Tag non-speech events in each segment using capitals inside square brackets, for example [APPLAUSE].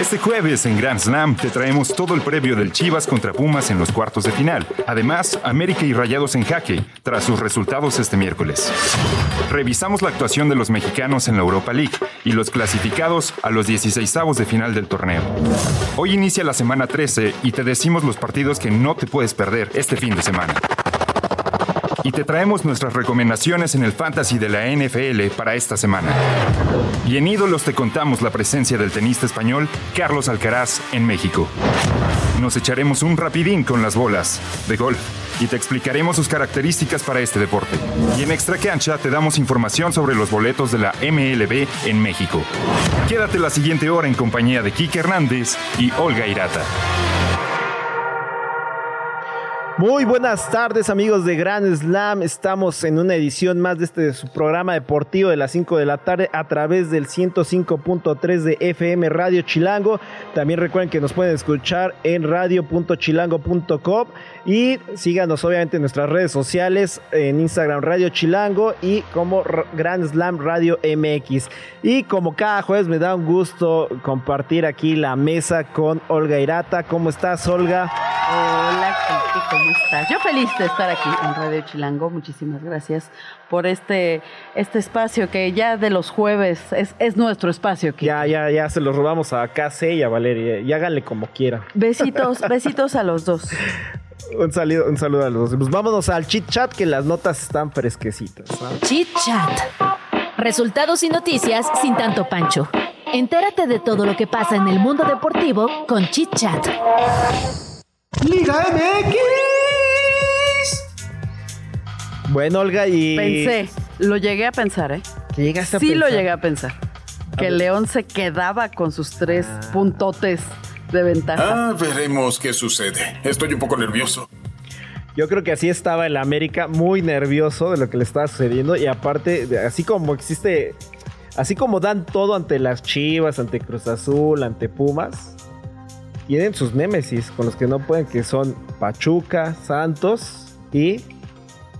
Este jueves en Grand Slam te traemos todo el previo del Chivas contra Pumas en los cuartos de final. Además, América y Rayados en jaque, tras sus resultados este miércoles. Revisamos la actuación de los mexicanos en la Europa League y los clasificados a los 16avos de final del torneo. Hoy inicia la semana 13 y te decimos los partidos que no te puedes perder este fin de semana y te traemos nuestras recomendaciones en el fantasy de la NFL para esta semana. Y en Ídolos te contamos la presencia del tenista español Carlos Alcaraz en México. Nos echaremos un rapidín con las bolas de golf y te explicaremos sus características para este deporte. Y en Extra Cancha te damos información sobre los boletos de la MLB en México. Quédate la siguiente hora en compañía de Kike Hernández y Olga Irata. Muy buenas tardes amigos de Grand Slam, estamos en una edición más de este su programa deportivo de las 5 de la tarde a través del 105.3 de FM Radio Chilango. También recuerden que nos pueden escuchar en radio.chilango.com y síganos obviamente en nuestras redes sociales, en Instagram Radio Chilango y como Grand Slam Radio MX. Y como cada jueves me da un gusto compartir aquí la mesa con Olga Irata. ¿Cómo estás Olga? Hola, ¿cómo estás? Yo feliz de estar aquí en Radio Chilango. Muchísimas gracias por este, este espacio que ya de los jueves es, nuestro espacio. Ya, ya, ya se los robamos a KC y a Valeria. Y háganle como quieran. Besitos, [LAUGHS] besitos a los dos. Un saludo, un saludo a los dos. Pues vámonos al chit chat que las notas están fresquecitas. Chit chat. Resultados y noticias sin tanto pancho. Entérate de todo lo que pasa en el mundo deportivo con Chit Chat. Liga MX. Bueno, Olga, y. Pensé, lo llegué a pensar, ¿eh? ¿Qué llegaste a sí pensar? lo llegué a pensar. Que León se quedaba con sus tres Ah. puntotes de ventaja. Ah, veremos qué sucede. Estoy un poco nervioso. Yo creo que así estaba el América, muy nervioso de lo que le estaba sucediendo. Y aparte, de- así como existe. Así como dan todo ante las Chivas, ante Cruz Azul, ante Pumas. Tienen sus némesis con los que no pueden, que son Pachuca, Santos y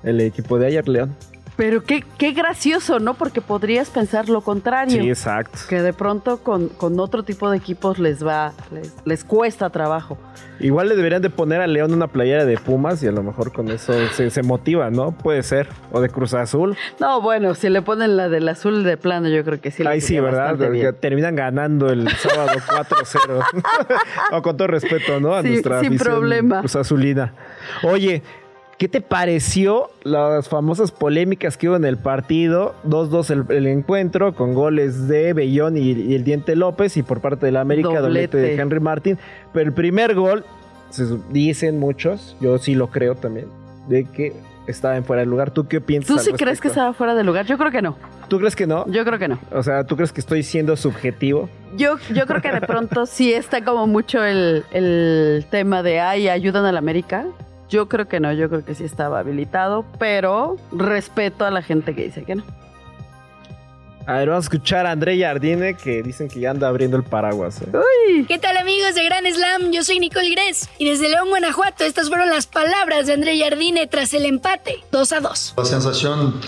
el equipo de ayer, León. Pero qué, qué gracioso, ¿no? Porque podrías pensar lo contrario. Sí, exacto. que de pronto con, con otro tipo de equipos les va, les, les cuesta trabajo. Igual le deberían de poner a León una playera de Pumas y a lo mejor con eso se, se motiva, ¿no? Puede ser. O de Cruz Azul. No, bueno, si le ponen la del azul de plano, yo creo que sí. Ahí sí, ¿verdad? bien. Terminan ganando el sábado [LAUGHS] 4-0. [LAUGHS] o con todo respeto, ¿no? A Sí, nuestra sin problema. Cruz Azulina. Oye, ¿qué te pareció las famosas polémicas que hubo en el partido? 2-2 el, el encuentro con goles de Bellón y, y el Diente López y por parte de la América doblete, Doblete. de Henry Martin. Pero el primer gol, se dicen muchos, yo sí lo creo también, de que estaba en fuera de lugar. ¿Tú qué piensas? ¿Tú al sí crees que estaba fuera de lugar? Yo creo que no. ¿Tú crees que no? Yo creo que no. O sea, ¿tú crees que estoy siendo subjetivo? Yo, yo creo que de pronto sí está como mucho el, el tema de, ay, ayudan a la América. Yo creo que no, yo creo que sí estaba habilitado, pero respeto a la gente que dice que no. A ver, vamos a escuchar a André Jardine que dicen que ya anda abriendo el paraguas. ¿eh? ¿Qué tal amigos de Gran Slam? Yo soy Nicole Gress y desde León, Guanajuato, estas fueron las palabras de André Jardine tras el empate 2 a 2. La sensación,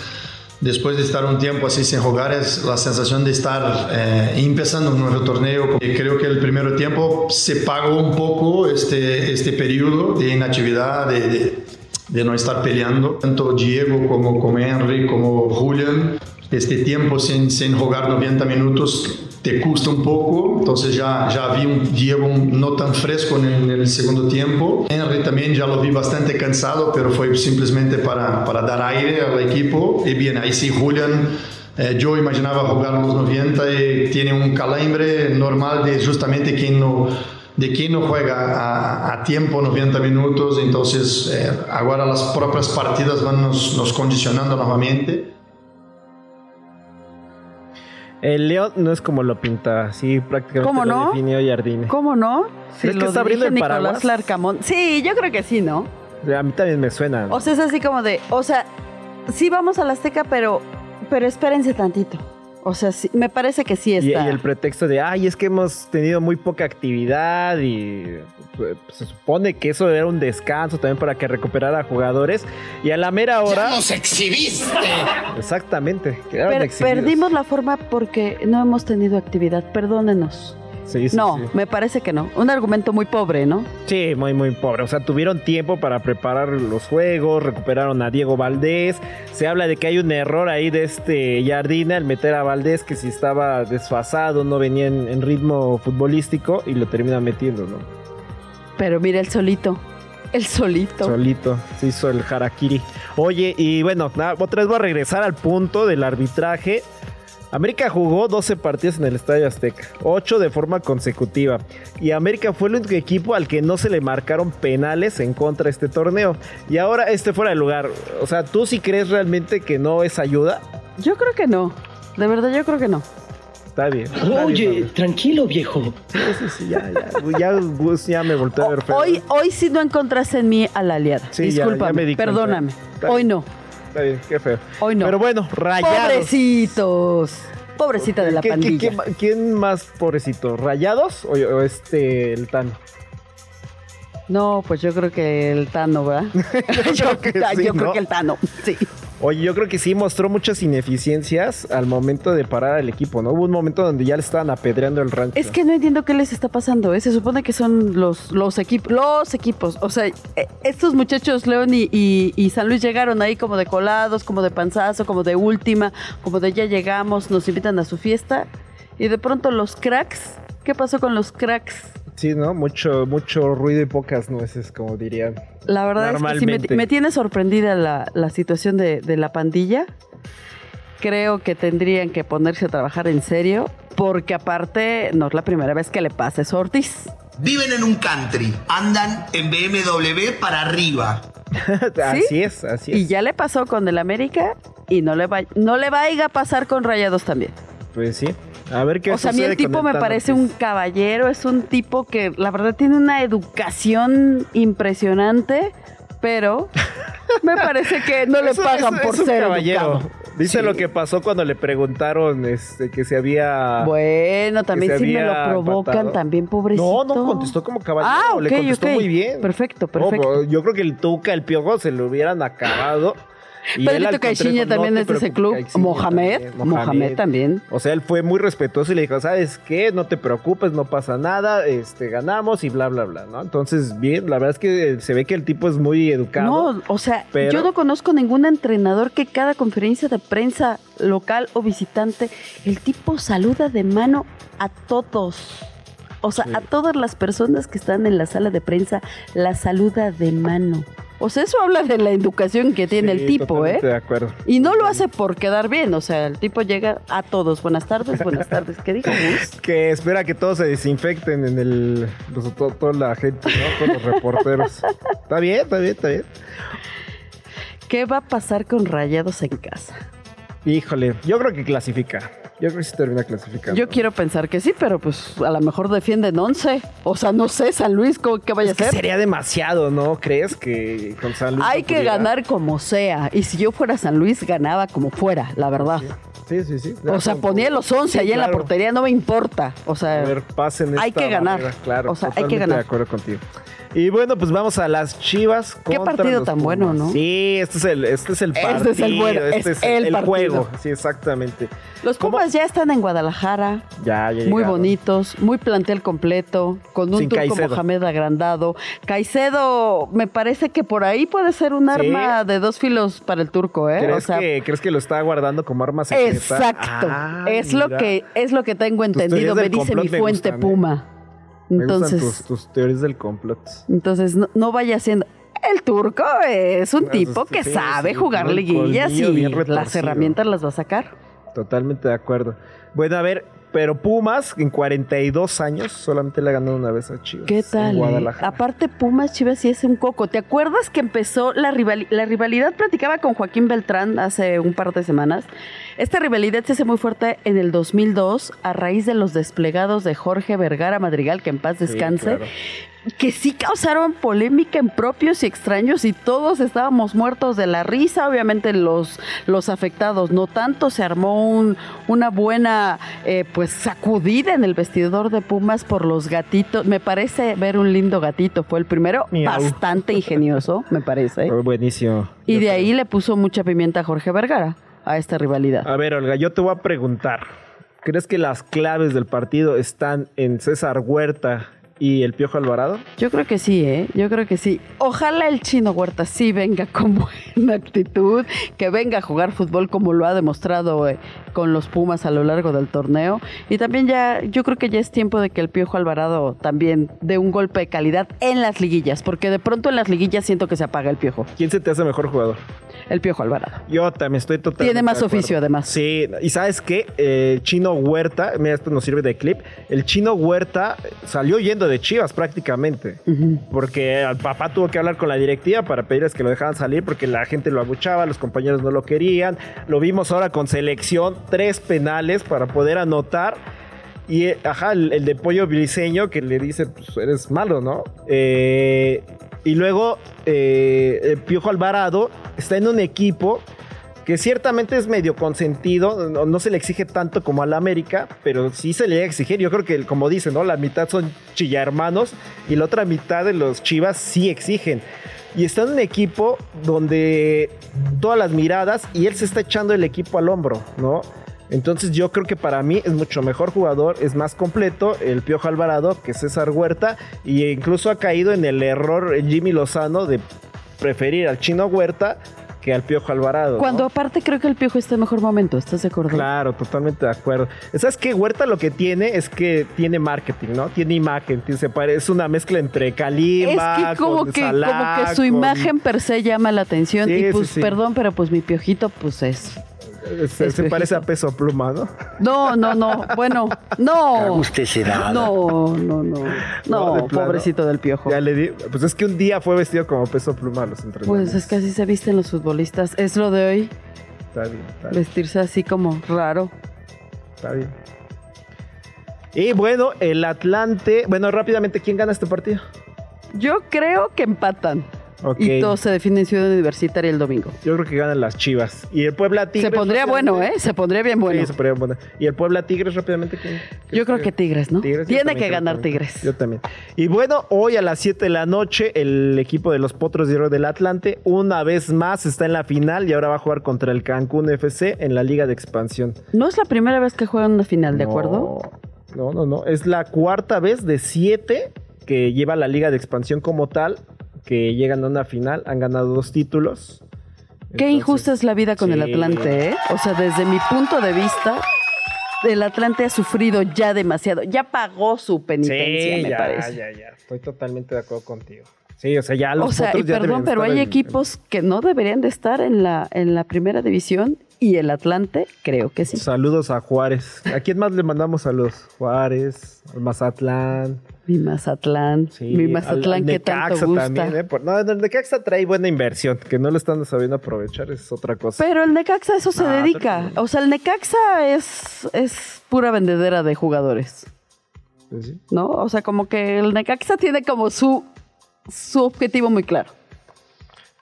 después de estar un tiempo así sin jugar, es la sensación de estar eh, empezando un nuevo torneo. Creo que el primer tiempo se pagó un poco este, este periodo de inactividad, de, de, de no estar peleando. Tanto Diego como, como Henry, como Julian, este tiempo sin, sin jugar 90 minutos te cuesta un poco, entonces ya, ya vi un Diego no tan fresco el segundo tiempo. Henry también ya lo vi bastante cansado, pero fue simplemente para, para dar aire al equipo. Y bien, ahí sí Julian, eh, yo imaginaba jugar los 90 y tiene un calambre normal de justamente quien no de quien no juega a, a tiempo 90 minutos, entonces eh, las propias partidas van nos, nos condicionando nuevamente. El León no es como lo pinta, sí, prácticamente ¿Cómo lo no? definió Jardine. ¿Cómo no? ¿Crees que lo está abriendo el Nicolás paraguas? Larcamón. Sí, yo creo que sí, ¿no? A mí también me suena. O sea, es así como de, o sea, sí vamos a la Azteca, pero, pero espérense tantito. O sea, sí, me parece que sí y, y está. el pretexto de, ay, es que hemos tenido muy poca actividad y pues, se supone que eso era un descanso también para que recuperara jugadores. Y a la mera hora... nos exhibiste! Exactamente. quedaron Per- exhibidos. perdimos la forma porque no hemos tenido actividad. Perdónenos. Sí, sí, no, sí. me parece que no. Un argumento muy pobre, ¿no? Sí, muy, muy pobre. O sea, tuvieron tiempo para preparar los juegos, recuperaron a Diego Valdés. Se habla de que hay un error ahí de este Jardina al meter a Valdés, que si estaba desfasado, no venía en, en ritmo futbolístico y lo termina metiendo, ¿no? Pero mira el solito. El solito. Solito, se hizo el harakiri. Oye, y bueno, nada, otra vez voy a regresar al punto del arbitraje. América jugó 12 partidos en el Estadio Azteca, 8 de forma consecutiva. Y América fue el único equipo al que no se le marcaron penales en contra de este torneo. Y ahora este fuera de lugar. O sea, ¿tú sí crees realmente que no es ayuda? Yo creo que no. De verdad, yo creo que no. Está bien. está Oye, tranquilo, viejo. Sí, sí, sí, ya, ya. Ya, me volteó a ver feo. Hoy, hoy sí no encontraste en mí a la aliada. Sí, ya- ya Discúlpame, me di cuenta. perdóname. Hoy no. Está bien, qué feo. Hoy no. Pero bueno, rayados. Pobrecitos. Pobrecita de la ¿Qué- pandilla. qué- ¿Quién más pobrecito? ¿Rayados o, o este el Tano? No, pues yo creo que el Tano, ¿verdad? [LAUGHS] [LAUGHS] yo creo que sí, yo creo ¿no? que el Tano, sí. Oye, yo creo que sí mostró muchas ineficiencias al momento de parar al equipo, ¿no? Hubo un momento donde ya le estaban apedreando el rancho. Es que no entiendo qué les está pasando, ¿eh? Se supone que son los, los equipos, los equipos. O sea, eh, estos muchachos, León y- y San Luis, llegaron ahí como de colados, como de panzazo, como de última, como de ya llegamos, nos invitan a su fiesta. Y de pronto los cracks, ¿qué pasó con los cracks? Sí, ¿no? Mucho, mucho ruido y pocas nueces, como dirían. La verdad es que sí, me, tiene sorprendida la, la situación de, de la pandilla. Creo que tendrían que ponerse a trabajar en serio, porque aparte no es la primera vez que le pasa eso a Ortiz. Viven en un country, andan en BMW para arriba. [LAUGHS] así es, así es. Y ya le pasó con el América y no le va, no le vaya a pasar con Rayados también. Pues sí. A ver qué O sea, a mí el tipo me parece un caballero, es un tipo que la verdad tiene una educación impresionante, pero [LAUGHS] me parece que no le pagan es- por es un ser caballero. educado. Dice Sí. lo que pasó cuando le preguntaron este, que se había... Bueno, también si me lo provocan, también pobrecito. No, no, contestó como caballero. Ah, ok, le contestó muy bien. Perfecto, No, perfecto. yo creo que el Tuca, el Piojo, se lo hubieran acabado. Y Pedrito Caixinha también no es de ese club. Caixinha Mohamed, también, Mohamed también. O sea, él fue muy respetuoso y le dijo, ¿sabes qué? No te preocupes, no pasa nada, este, ganamos y bla, bla, bla, ¿no? Entonces, bien, la verdad es que se ve que el tipo es muy educado. No, o sea, pero- yo no conozco ningún entrenador que cada conferencia de prensa local o visitante, el tipo saluda de mano a todos. O sea, Sí. a todas las personas que están en la sala de prensa, la saluda de mano. O sea, eso habla de la educación que tiene Sí, el tipo, ¿eh? de acuerdo. Y no lo hace por quedar bien, o sea, el tipo llega a todos. Buenas tardes, buenas tardes. ¿Qué dijo? [LAUGHS] Que espera que todos se desinfecten en el... los- to- toda la gente, ¿no? Todos los reporteros. [LAUGHS] está bien, está bien, está bien. ¿Qué va a pasar con Rayados en casa? Híjole, yo creo que clasifica. Yo creo que sí termina clasificando. Yo quiero pensar que sí, pero pues a lo mejor defienden 11. O sea, no sé, San Luis, ¿cómo- ¿qué vaya Es que a hacer? sería demasiado, ¿no? ¿Crees que con San Luis Hay no que pudiera? ganar como sea. Y si yo fuera San Luis, ganaba como fuera, la verdad. Sí, sí, sí. O sea, ponía los 11 Sí, ahí en la portería, no me importa. O sea, A ver, pasen hay esta que ganar. claro, O sea, hay que ganar. de acuerdo contigo. Y bueno, pues vamos a las Chivas Qué contra partido los tan bueno, Pumas. ¿no? Sí, este es el, este es el Este partido. es el bueno, este es es el juego. Sí, exactamente. los ¿Cómo? Pumas ya están en Guadalajara. Ya, ya Muy bonitos, muy plantel completo, con un Sin turco Caicedo. Mohamed agrandado. Caicedo, me parece que por ahí puede ser un arma de dos filos para el turco, ¿eh? ¿Crees, O sea, que, ¿Crees que lo está guardando como arma secreta? Exacto. Ah, es lo que es lo que tengo entendido, me dice mi fuente gustan, ¿eh? Puma. Me Entonces, tus, tus teorías del complot. entonces no, no vaya siendo el turco es un tipo que sí, sabe sí, jugar liguillas y las herramientas las va a sacar. Totalmente de acuerdo. Bueno, a ver, pero Pumas en 42 años solamente le ha ganado una vez a Chivas. ¿Qué en tal? eh? Guadalajara. Aparte, Pumas Chivas sí es un coco. ¿Te acuerdas que empezó la, rivali- la rivalidad? Platicaba con Joaquín Beltrán hace un par de semanas. Esta rivalidad se hace muy fuerte en el 2002 a raíz de los desplegados de Jorge Vergara Madrigal, que en paz descanse. claro. Que sí causaron polémica en propios y extraños y todos estábamos muertos de la risa, obviamente los, los afectados no tanto, se armó un- una buena eh, pues sacudida en el vestidor de Pumas por los gatitos, me parece ver un lindo gatito, fue el primero, Miau. bastante ingenioso, me parece, Fue buenísimo. y Yo de creo. ahí le puso mucha pimienta a Jorge Vergara a esta rivalidad. A ver, Olga, yo te voy a preguntar. ¿Crees que las claves del partido están en César Huerta y el Piojo Alvarado? Yo creo que sí, ¿eh? Yo creo que sí. Ojalá el chino Huerta sí venga con [LAUGHS] buena actitud, que venga a jugar fútbol como lo ha demostrado eh, con los Pumas a lo largo del torneo. Y también ya, yo creo que ya es tiempo de que el Piojo Alvarado también dé un golpe de calidad en las liguillas, porque de pronto en las liguillas siento que se apaga el Piojo. ¿Quién se te hace mejor jugador? El Piojo Alvarado. Yo también estoy totalmente. Tiene más de oficio, además. Sí, y sabes qué? Eh, Chino Huerta, mira, esto nos sirve de clip. El Chino Huerta salió yendo de Chivas prácticamente. Porque al papá tuvo que hablar con la directiva para pedirles que lo dejaran salir porque la gente lo abuchaba, los compañeros no lo querían. Lo vimos ahora con selección, tres penales para poder anotar. Y, ajá, el, el de Pollo Briseño que le dice, pues eres malo, ¿no? Eh, y luego, eh, el Piojo Alvarado está en un equipo que ciertamente es medio consentido, no, se le exige tanto como al América, pero sí se le llega a exigir. Yo creo que, como dicen, ¿no? La mitad son chilla hermanos y la otra mitad de los chivas sí exigen. Y está en un equipo donde todas las miradas y él se está echando el equipo al hombro, ¿no? Entonces yo creo que para mí es mucho mejor jugador, es más completo el Piojo Alvarado que César Huerta y incluso ha caído en el error Jimmy Lozano de preferir al Chino Huerta que al Piojo Alvarado. ¿no? Cuando aparte creo que el Piojo está en mejor momento, ¿estás de acuerdo? Claro, totalmente de acuerdo. ¿Sabes qué? Huerta lo que tiene es que tiene marketing, ¿no? Tiene imagen, se es una mezcla entre Es Kalimba, que como con que, como que su con- imagen per se llama la atención. Sí, y sí, pues, sí. perdón, pero pues mi piojito, pues es. Se, parece a peso pluma, ¿no? No, no, no. Bueno, no. usted se da. No, no, no. No, de plano. pobrecito del piojo. Ya le di. Pues es que un día fue vestido como peso pluma a los entrenadores. Pues es que así se visten los futbolistas. Es lo de hoy, Está bien, está bien. vestirse así como raro. Está bien. Y bueno, el Atlante. Bueno, rápidamente, ¿quién gana este partido? Yo creo que empatan. Y todo se define en Ciudad Universitaria el domingo. Yo creo que ganan las chivas. Y el Puebla Tigres. se pondría bueno, ¿eh? Se pondría bien bueno. Sí, se pondría bueno. Y el Puebla Tigres rápidamente. ¿quién? Yo creo que Tigres, ¿no? Tigres, Tiene que ganar también. Tigres. Yo también. Y bueno, hoy a las 7 de la noche, el equipo de los Potros de Oro del Atlante, una vez más, está en la final y ahora va a jugar contra el Cancún FC en la Liga de Expansión. No es la primera vez que juegan una final, ¿de acuerdo? No, no, no. Es la cuarta vez de siete que lleva la Liga de Expansión como tal, que llegan a una final, han ganado dos títulos. Qué Entonces, injusta es la vida con el. Atlante, ¿eh? O sea, desde mi punto de vista, el Atlante ha sufrido ya demasiado. Ya pagó su penitencia, Sí, me ya, parece. ya, ya. Estoy totalmente de acuerdo contigo. Sí, o sea, ya los o sea, y perdón, pero hay en- equipos que no deberían de estar en la, en la primera división y el Atlante creo que sí. Saludos a Juárez. ¿A quién más le mandamos saludos? Juárez, al Mazatlán. Mi Mazatlán, Sí, mi Mazatlán al que tanto Necaxa gusta. también, ¿eh? Por- No, el Necaxa trae buena inversión, que no lo están sabiendo aprovechar, es otra cosa. Pero el Necaxa a eso se dedica. O sea, el Necaxa es, es pura vendedera de jugadores. Pues sí. ¿no? O sea, como que el Necaxa tiene como su, su objetivo muy claro.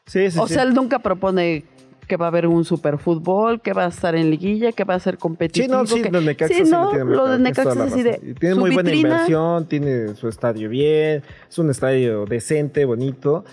Sí, sí, o sea, él nunca propone que va a haber un superfútbol, que va a estar en liguilla, que va a ser competitivo. Sí, no, sí, que- lo de Necaxa Sí, lo tiene de Necaxa así. Y Tiene muy buena inversión, tiene su estadio bien, es un estadio decente, bonito.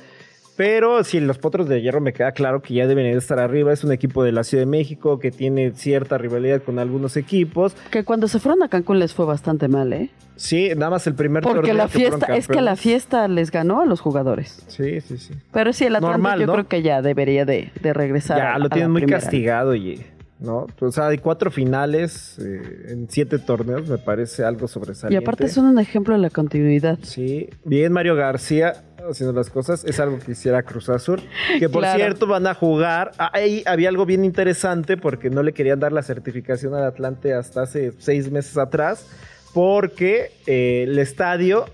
Pero si los Potros de Hierro me queda claro que ya deben de estar arriba. Es un equipo de la Ciudad de México que tiene cierta rivalidad con algunos equipos. Que cuando se fueron a Cancún les fue bastante mal, ¿eh? Sí, nada más el primer Porque torneo la que fueron fiesta, es que la fiesta les ganó a los jugadores. Sí, sí, sí. Pero sí, el Atlante Normal, yo ¿no? creo que ya debería de, de regresar. Ya lo tienen la muy primera. castigado, y ¿no? O sea, hay cuatro finales eh, en siete torneos, me parece algo Y sobresaliente. aparte son un ejemplo de la continuidad. Sí, bien Mario García. Haciendo las cosas. Es algo que hiciera Cruz Azul. Que por Claro. cierto van a jugar. Ahí había algo bien interesante porque no le querían dar la certificación al Atlante hasta hace seis meses atrás. Porque eh, el estadio.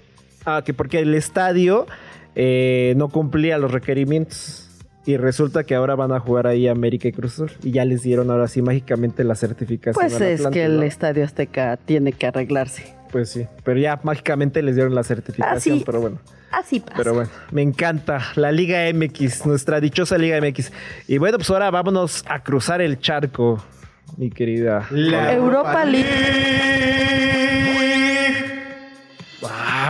Ah, que porque el estadio eh, no cumplía los requerimientos. Y resulta que ahora van a jugar ahí América y Cruz Azul. Y ya les dieron ahora sí mágicamente la certificación. Pues al es que el. Estadio Azteca tiene que arreglarse. Pues sí. Pero ya mágicamente les dieron la certificación. Así. Pero bueno. Así pasa. Pero bueno, me encanta la Liga MX, nuestra dichosa Liga MX. Y bueno, pues ahora vámonos a cruzar el charco, mi querida. Europa League.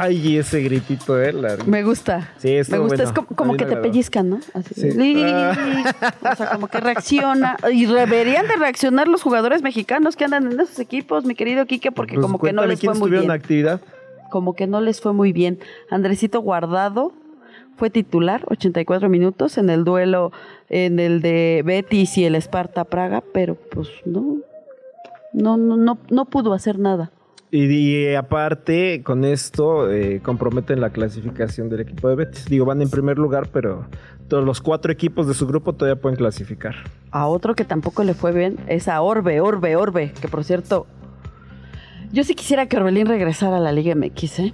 Ay, ese gritito, eh. la- Me gusta. Sí, Me gusta, bueno. es como, que te agradó. pellizcan, ¿no? Así. Sí. Ah. O sea, como que reacciona. Y deberían de reaccionar los jugadores mexicanos que andan en esos equipos, mi querido Quique, porque Pues como que no les fue muy bien. actividad. Como que no les fue muy bien. Andresito Guardado fue titular, 84 minutos, en el duelo, en el de Betis y el Esparta Praga, pero pues no, no, no, no, no pudo hacer nada. Y, aparte, con esto eh, comprometen la clasificación del equipo de Betis. Digo, van en primer lugar, pero todos los cuatro equipos de su grupo todavía pueden clasificar. A otro que tampoco le fue bien es a Orbe, Orbe, Orbe, que por cierto, yo sí quisiera que Orbelín regresara a la Liga MX, ¿eh?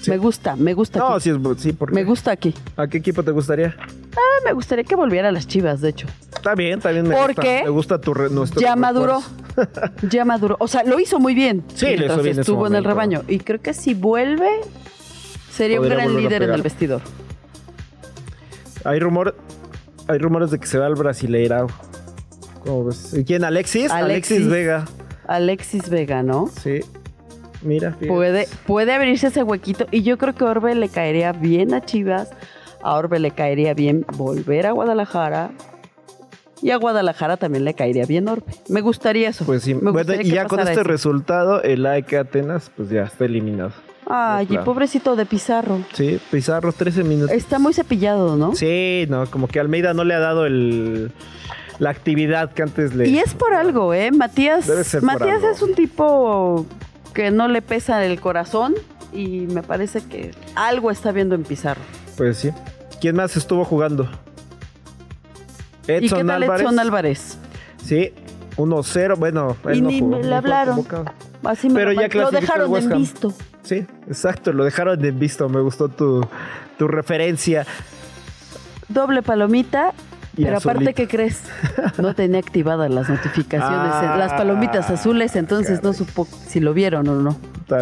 Sí. Me gusta, me gusta No, aquí. sí, es, sí, porque Me gusta aquí. ¿A qué equipo te gustaría? Ah, me gustaría que volviera a las Chivas, de hecho. Está bien, está bien. Me ¿Por gusta, qué? Me gusta tu re- nuestro Ya maduró. [LAUGHS] Ya maduró. O sea, lo hizo muy bien. Sí, lo hizo bien estuvo en el rebaño. Y creo que si vuelve, sería un Podría gran volver a líder en el vestidor. Hay rumor, hay rumores de que se va al Brasileirao. ¿Cómo ves? ¿Y ¿Quién? ¿Alexis? Alexis, Alexis. Vega. Alexis Vega, ¿no? Sí. Mira, fíjate. Puede, puede abrirse ese huequito. Y yo creo que Orbe le caería bien a Chivas. A Orbe le caería bien volver a Guadalajara. Y a Guadalajara también le caería bien Orbe. Me gustaría eso. Pues sí. Me gustaría y ya con este eso. resultado, el AEK Atenas, pues ya está eliminado. Ay, y Claro. pobrecito de Pizarro. Sí, Pizarro, 13 minutos. Está muy cepillado, ¿no? Sí, no, como que Almeida no le ha dado el, la actividad que antes le. Y es por algo, ¿eh? Matías, Debe ser por Matías algo. es un tipo que no le pesa el corazón y me parece que algo está viendo en Pizarro. Pues sí. ¿Quién más estuvo jugando? Edson ¿Y qué tal Álvarez. Edson Álvarez? Sí, 1-0. Bueno, él Y no ni jugó, me le hablaron. Así me Pero lo, ya lo dejaron en visto. Sí, exacto, lo dejaron en visto. Me gustó tu, tu referencia. Doble palomita. Y pero aparte. ¿qué crees? No tenía activadas las notificaciones, Ah, las palomitas azules, entonces no supo si lo vieron o no.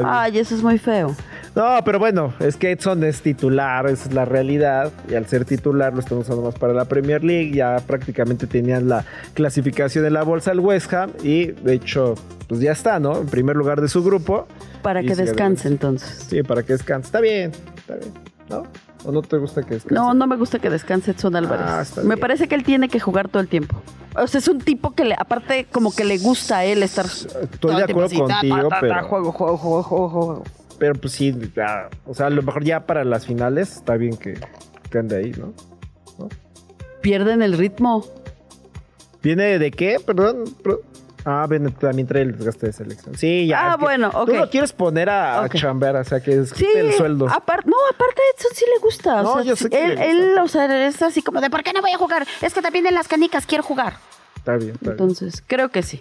Ay, eso es muy feo. No, pero bueno, es que Edson es titular, esa es la realidad. Y al ser titular lo están usando más para la Premier League. Ya prácticamente tenían la clasificación en la bolsa al West Ham. Y de hecho, pues ya está, ¿no? En primer lugar de su grupo. Para que descanse entonces. Sí, para que descanse. Está bien, está bien. ¿No? ¿O no te gusta que descanse? No, no me gusta que descanse Edson Álvarez. Ah, está me bien. parece que él tiene que jugar todo el tiempo. O sea, es un tipo que le, aparte como que le gusta a él estar todo de acuerdo contigo, pero- juego, juego, juego, juego, juego. Pero pues sí, ya, o sea, a lo mejor ya para las finales está bien que, que ande ahí, ¿no? Pierden el ritmo. ¿Viene de qué? Perdón. Ah, viene, también trae el desgaste de selección. Sí, ya. Ah, es que bueno, ok. Tú lo quieres poner a, a Ok. chambear, o sea, que es Sí, el sueldo. aparte, no, aparte a Edson sí le gusta. No, sea, yo sé que él, le gusta. él, o sea, es así como de, ¿por qué no voy a jugar? Es que también en las canicas quiero jugar. Está bien, está bien. Entonces, creo que sí.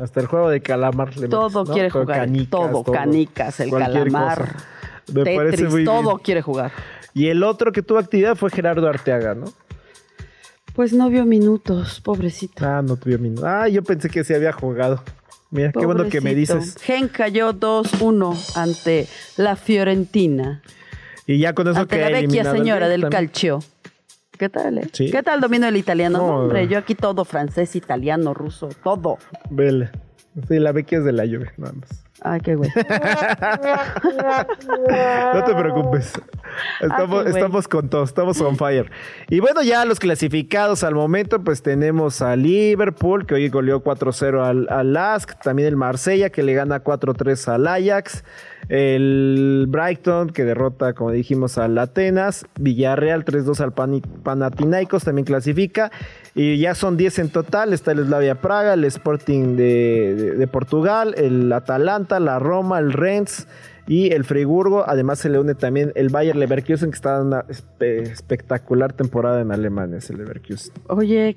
Hasta el juego de calamar le Todo metes, ¿no? quiere jugar. canicas, todo, canicas, el calamar, cosa. Me parece Tetris, muy todo bien. quiere jugar. Y el otro que tuvo actividad fue Gerardo Arteaga, ¿no? Pues no vio minutos, pobrecito. Ah, no tuvo minutos. Ah, yo pensé que se había jugado. Mira, qué bueno que me dices. Gen cayó 2-1 ante la Fiorentina. Y ya con eso ante que la vecchia señora del también. calcio. ¿Qué tal, eh? Sí. ¿Qué tal domino el italiano? No. No, hombre, yo aquí todo francés, italiano, ruso, todo. Vele. Sí, la Becky es de la lluvia, nada más. Ay, qué güey. [LAUGHS] No te preocupes. Estamos, Ah, güey. estamos con todo, estamos on fire. Y bueno, ya los clasificados al momento, pues tenemos a Liverpool, que hoy goleó 4-0 al, al Lask, también el Marsella, que le gana 4-3 al Ajax, el Brighton, que derrota, como dijimos, al Atenas, Villarreal 3-2 al Pani- Panathinaikos, también clasifica, y ya son 10 en total, está el Slavia Praga, el Sporting de, de- de Portugal, el Atalanta, la Roma, el Rennes, Y el Freiburgo, además se le une también el Bayer Leverkusen, que está dando una espe- espectacular temporada en Alemania, ese Leverkusen. Oye,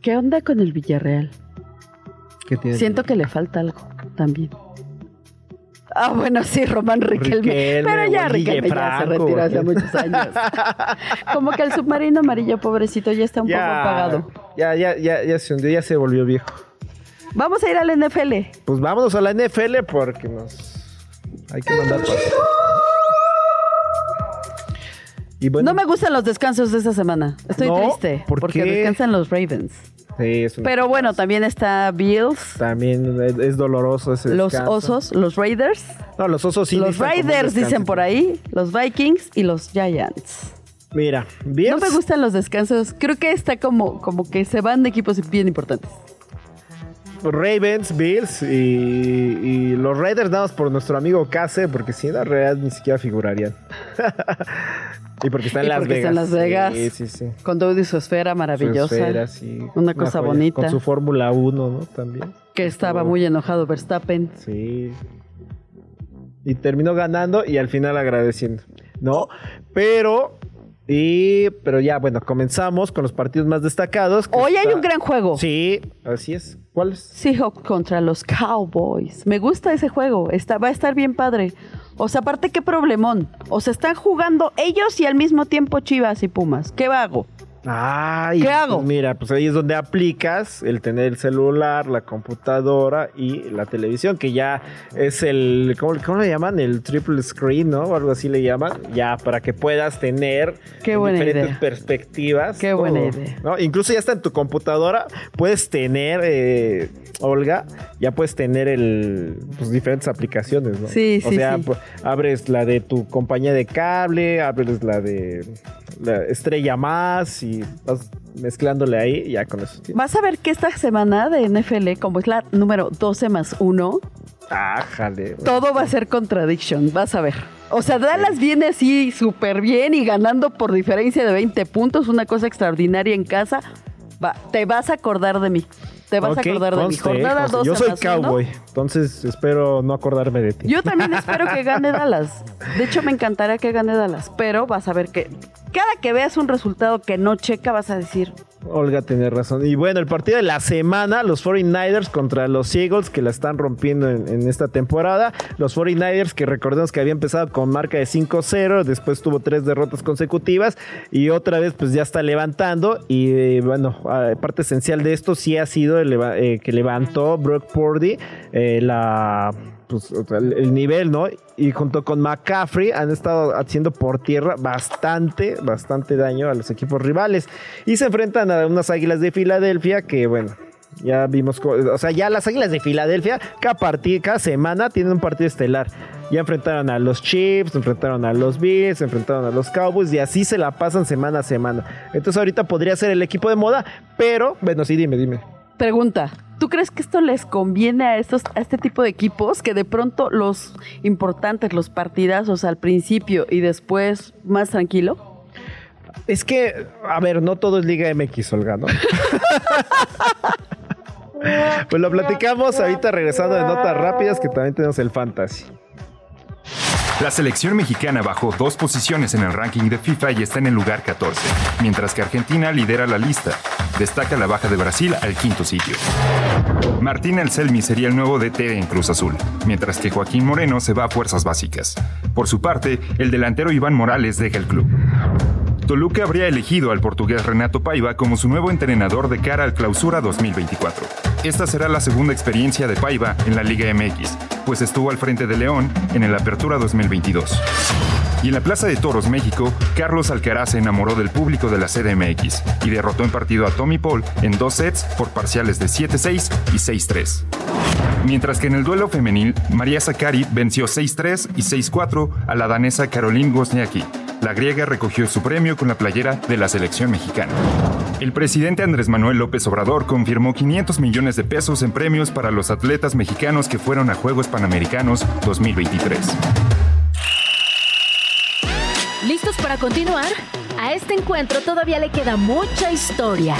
¿qué onda con el Villarreal? ¿Qué tiene? Siento que le falta algo también. Ah, bueno, sí, Román Riquelme. Riquelme, pero ya Riquelme ya se retiró hace muchos años. [LAUGHS] Como que el submarino amarillo, pobrecito, ya está un poco apagado. Ya, ya, ya, ya se hundió, ya se volvió viejo. Vamos a ir al NFL. Pues vámonos a la NFL porque nos hay que mandar. Y bueno, No me gustan los descansos de esta semana. Estoy No, triste ¿por porque descansan los Ravens. Sí, es una- Pero bueno, también está Bills, también es, doloroso ese los descanso. osos, los Raiders, No, los osos sí los Raiders dicen por ahí, los Vikings y los Giants. Mira, Bills, No me gustan los descansos. Creo que está como, como que se van de equipos bien importantes. Ravens, Bills y, y los Raiders más por nuestro amigo Case, porque si la realidad ni siquiera figurarían. [LAUGHS] y porque está en Y Las porque Vegas. está en Las Vegas. Sí, sí, sí. Con todo y su esfera maravillosa. Su esfera, sí. Una cosa joya. bonita. Con su Fórmula 1, ¿no? También. Que estaba muy enojado Verstappen. Sí. Y terminó ganando y al final agradeciendo. ¿No? Pero. Y. Pero ya, bueno, comenzamos con los partidos más destacados. Hoy hay un gran juego. Sí, así es. ¿Cuáles? Seahawks contra los Cowboys. Me gusta ese juego. Está, va a estar bien padre. O sea, aparte, qué problemón. O sea, están jugando ellos y al mismo tiempo Chivas y Pumas. ¿Qué hago? Ay, ¿Qué hago? pues mira, pues ahí es donde aplicas el tener el celular, la computadora y la televisión, que ya es el, ¿cómo, cómo le llaman? El triple screen, ¿no? O algo así le llaman, ya para que puedas tener Qué buena diferentes idea. perspectivas. Qué buena idea. ¿no? Incluso ya está en tu computadora, puedes tener, eh, Olga, ya puedes tener el, pues diferentes aplicaciones, ¿no? Sí, o sí, sea, sí. pues, abres la de tu compañía de cable, abres la de la estrella más y vas mezclándole ahí ya con eso. Vas a ver que esta semana de NFL, como es la número 12 más 1, Ah, jale. todo va a ser contradiction. Vas a ver. O sea, Dallas viene así súper bien y ganando por diferencia de 20 puntos, una cosa extraordinaria en casa. Va, te vas a acordar de mí. Te vas a acordar de mi jornada conste. 12 Yo soy más uno. cowboy, entonces espero no acordarme de ti. Yo también [LAUGHS] espero que gane Dallas. De hecho, me encantaría que gane Dallas. Pero vas a ver que cada que veas un resultado que no checa, vas a decir, Olga tiene razón. Y bueno, el partido de la semana, los 49ers contra los Eagles, que la están rompiendo en, esta temporada. Los 49ers, que recordemos que había empezado con marca de 5-0, después tuvo tres derrotas consecutivas y otra vez pues ya está levantando. Y eh, bueno, parte esencial de esto sí ha sido eh, que levantó Brock Purdy eh, la pues, el, el nivel, ¿no? Y junto con McCaffrey han estado haciendo por tierra bastante, bastante daño a los equipos rivales. Y se enfrentan a unas águilas de Filadelfia que, bueno, ya vimos, o sea, ya las águilas de Filadelfia, cada, cada semana tienen un partido estelar. Ya enfrentaron a los Chiefs, enfrentaron a los Bills, enfrentaron a los Cowboys y así se la pasan semana a semana. Entonces ahorita podría ser el equipo de moda, pero, bueno, sí, dime, dime. pregunta, ¿tú crees que esto les conviene a, estos, a este tipo de equipos? Que de pronto los importantes, los partidazos al principio y después más tranquilo. Es que, a ver, no todo es Liga MX, Olga, ¿no? [LAUGHS] pues lo platicamos ahorita regresando de notas rápidas que también tenemos el fantasy. La selección mexicana bajó dos posiciones en el ranking de FIFA y está en el lugar 14, mientras que Argentina lidera la lista. Destaca la baja de Brasil al quinto sitio. Martín Anselmi sería el nuevo DT en Cruz Azul, mientras que Joaquín Moreno se va a fuerzas básicas. Por su parte, el delantero Iván Morales deja el club. Toluca habría elegido al portugués Renato Paiva como su nuevo entrenador de cara al Clausura 2024. Esta será la segunda experiencia de Paiva en la Liga MX, pues estuvo al frente de León en el Apertura 2022. Y en la Plaza de Toros, México, Carlos Alcaraz se enamoró del público de la CDMX y derrotó en partido a Tommy Paul en dos sets por parciales de 7-6 y 6-3. Mientras que en el duelo femenil, María Zakari venció 6-3 y 6-4 a la danesa Caroline Wozniacki. La griega recogió su premio con la playera de la selección mexicana. El presidente Andrés Manuel López Obrador confirmó 500 millones de pesos en premios para los atletas mexicanos que fueron a Juegos Panamericanos 2023. ¿Listos para continuar? A este encuentro todavía le queda mucha historia.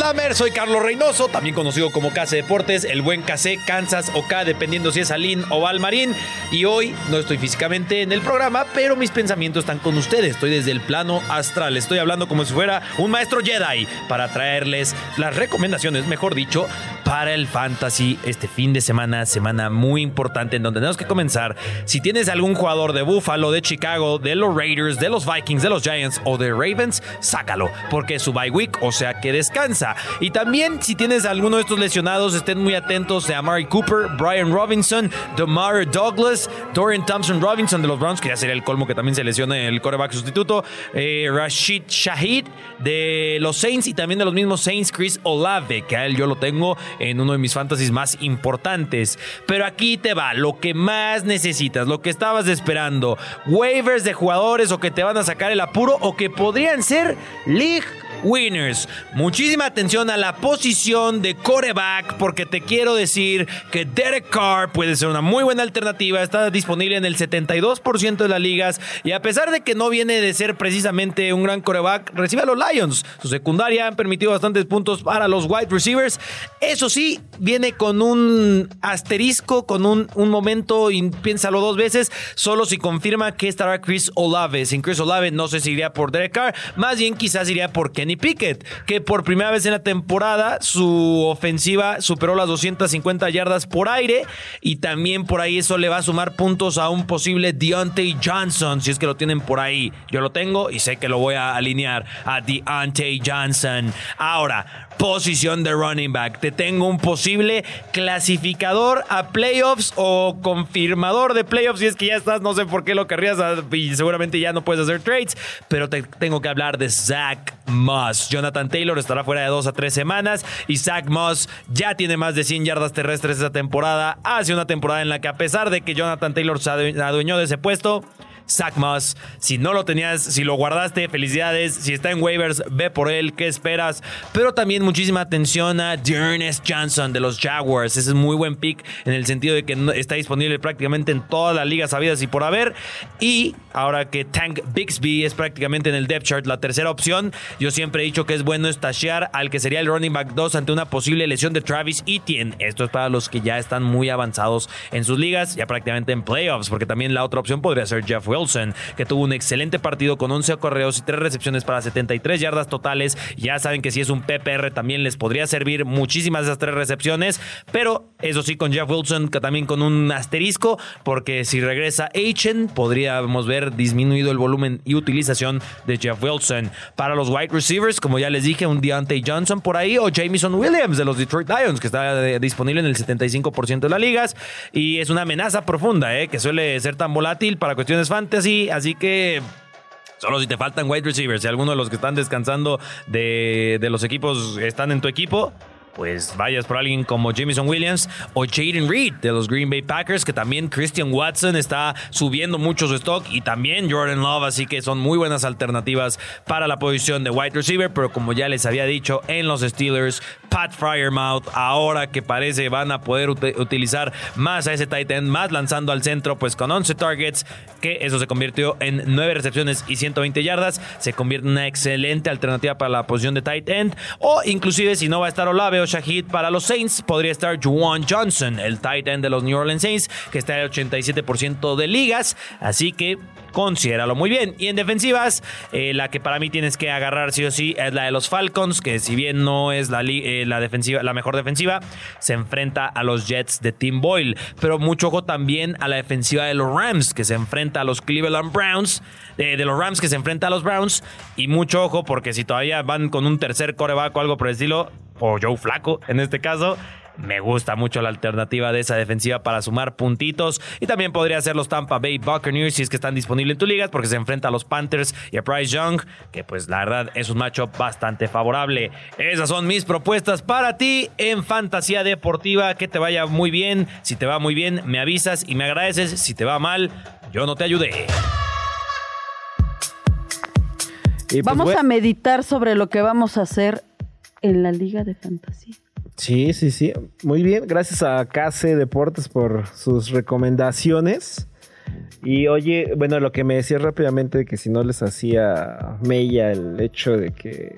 Slammer, soy Carlos Reynoso, también conocido como KC Deportes, el buen KC, Kansas o K, dependiendo si es Alín o Valmarín. Y hoy no estoy físicamente en el programa, pero mis pensamientos están con ustedes. Estoy desde el plano astral, estoy hablando como si fuera un maestro Jedi para traerles las recomendaciones, mejor dicho, para el fantasy este fin de semana, semana muy importante en donde tenemos que comenzar. Si tienes algún jugador de Buffalo, de Chicago, de los Raiders, de los Vikings, de los Giants o de Ravens, sácalo, porque es su bye week, o sea que descansa. Y también si tienes alguno de estos lesionados, estén muy atentos a Amari Cooper, Brian Robinson, Demar Douglas, Dorian Thompson Robinson de los Browns, que ya sería el colmo que también se lesione el coreback sustituto, eh, Rashid Shahid de los Saints y también de los mismos Saints, Chris Olave, que a él yo lo tengo en uno de mis fantasies más importantes. Pero aquí te va, lo que más necesitas, lo que estabas esperando, waivers de jugadores o que te van a sacar el apuro o que podrían ser league winners. Muchísima atención a la posición de coreback porque te quiero decir que Derek Carr puede ser una muy buena alternativa. Está disponible en el 72% de las ligas y a pesar de que no viene de ser precisamente un gran coreback, recibe a los Lions. Su secundaria han permitido bastantes puntos para los wide receivers. Eso sí, viene con un asterisco, con un, un momento y piénsalo dos veces, solo si confirma que estará Chris Olave. Sin Chris Olave no sé si iría por Derek Carr, más bien quizás iría por Kenny Pickett, que por primera vez en la temporada su ofensiva superó las 250 yardas por aire y también por ahí eso le va a sumar puntos a un posible Deontay Johnson, si es que lo tienen por ahí. Yo lo tengo y sé que lo voy a alinear a Deontay Johnson. Ahora, posición de running back. Te tengo un posible clasificador a playoffs o confirmador de playoffs. Si es que ya estás, no sé por qué lo querrías ah, y seguramente ya no puedes hacer trades, pero te tengo que hablar de Zach Moss. Jonathan Taylor estará fuera de dos a tres semanas Zach Moss ya tiene más de 100 yardas terrestres esta temporada. Hace una temporada en la que a pesar de que Jonathan Taylor se adueñó de ese puesto, Zach Moss. Si no lo tenías, si lo guardaste, felicidades. Si está en waivers, ve por él. ¿Qué esperas? Pero también muchísima atención a Dearness Johnson de los Jaguars. Ese es muy buen pick en el sentido de que está disponible prácticamente en todas las ligas habidas y por haber. Y ahora que Tank Bixby es prácticamente en el depth chart la tercera opción, yo siempre he dicho que es bueno estashear al que sería el running back 2 ante una posible lesión de Travis Etienne. Esto es para los que ya están muy avanzados en sus ligas, ya prácticamente en playoffs, porque también la otra opción podría ser Jeff Wilson, que tuvo un excelente partido con 11 correos y 3 recepciones para 73 yardas totales. Ya saben que si es un PPR también les podría servir muchísimas de esas tres recepciones, pero eso sí con Jeff Wilson que también con un asterisco, porque si regresa Achen podríamos ver disminuido el volumen y utilización de Jeff Wilson. Para los wide receivers, como ya les dije, un Deontay Johnson por ahí o Jamison Williams de los Detroit Lions, que está eh, disponible en el 75% de las ligas y es una amenaza profunda, eh, que suele ser tan volátil para cuestiones fantasy, así que Solo si te faltan wide receivers, si alguno de los que están descansando de, de, los equipos están en tu equipo, pues vayas por alguien como Jameson Williams o Jaden Reed de los Green Bay Packers, que también Christian Watson está subiendo mucho su stock y también Jordan Love, así que son muy buenas alternativas para la posición de wide receiver, pero como ya les había dicho en los Steelers, Pat Fryermouth, ahora que parece van a poder utilizar más a ese tight end, más lanzando al centro, pues con 11 targets, que eso se convirtió en 9 recepciones y 120 yardas, se convierte en una excelente alternativa para la posición de tight end, o inclusive si no va a estar Olave Shahid para los Saints, podría estar Juwan Johnson, el tight end de los New Orleans Saints, que está en el 87% de ligas, así que considéralo muy bien. Y en defensivas, eh, la que para mí tienes que agarrar sí o sí es la de los Falcons, que si bien no es la, eh, la, defensiva, la mejor defensiva, se enfrenta a los Jets de Tim Boyle. Pero mucho ojo también a la defensiva de los Rams, que se enfrenta a los Cleveland Browns, de los Rams que se enfrenta a los Browns. Y mucho ojo, porque si todavía van con un tercer coreback o algo por el estilo, o Joe Flaco en este caso, me gusta mucho la alternativa de esa defensiva para sumar puntitos. Y también podría ser los Tampa Bay Buccaneers si es que están disponibles en tu ligas, porque se enfrenta a los Panthers y a Bryce Young, que pues la verdad es un matchup bastante favorable. Esas son mis propuestas para ti en fantasía deportiva. Que te vaya muy bien. Si te va muy bien, me avisas y me agradeces. Si te va mal, yo no te ayudé. Pues vamos a meditar sobre lo que vamos a hacer en la Liga de Fantasía. Sí, sí, sí. Muy bien. Gracias a KC Deportes por sus recomendaciones. Y oye, bueno, lo que me decía rápidamente que si no les hacía mella el hecho de que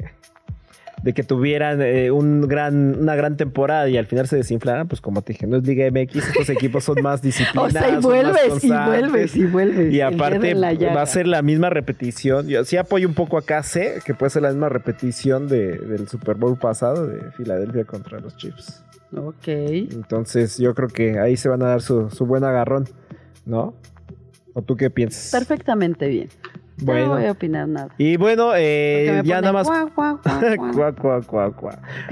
de que tuvieran eh, un gran, una gran temporada y al final se desinflaran, pues como te dije, no es Liga MX, estos equipos son más [LAUGHS] disciplinados. O sea, y vuelves, y vuelves, y vuelves. Y aparte va a ser la misma repetición. Yo sí apoyo un poco a KC, que puede ser la misma repetición de- del Super Bowl pasado de Filadelfia contra los Chiefs. Ok. Entonces yo creo que ahí se van a dar su, su buen agarrón, ¿no? ¿O tú qué piensas? Perfectamente bien. Bueno. No voy a opinar nada. Y bueno, eh, ya nada más. [LAUGHS]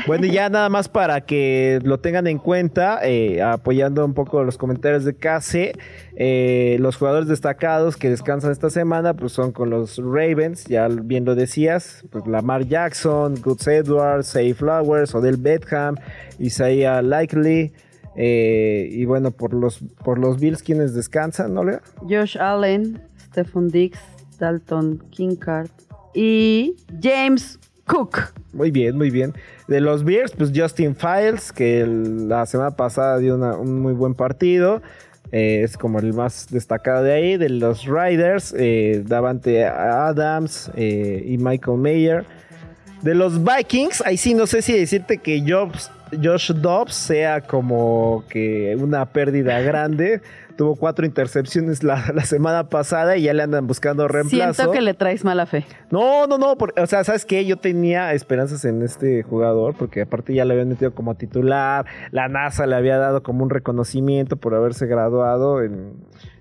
Bueno, y ya nada más para que lo tengan en cuenta, eh, apoyando un poco los comentarios de Case, eh, los jugadores destacados que descansan esta semana, pues son con los Ravens, ya bien lo decías, pues Lamar Jackson, Goods Edwards, Say Flowers, Odell Beckham, Isaiah Likely. eh, y bueno, por los, por los Bills, quienes descansan, ¿no, Lea? Josh Allen, Stephon Diggs, Dalton Kinkard y James Cook. Muy bien, muy bien. De los Bears, pues Justin Files, que la semana pasada dio un muy buen partido. eh, es como el más destacado de ahí. De los Riders, eh, Davante Adams eh, y Michael Mayer. De los Vikings, ahí sí no sé si decirte que Jobs, Josh Dobbs sea como que una pérdida grande. Tuvo cuatro intercepciones la, [LAUGHS] la semana pasada y ya le andan buscando reemplazo. Siento que le traes mala fe. No, no, no, por- o sea, ¿sabes qué? Yo tenía esperanzas en este jugador porque aparte ya le habían metido como titular, la NASA le había dado como un reconocimiento por haberse graduado en,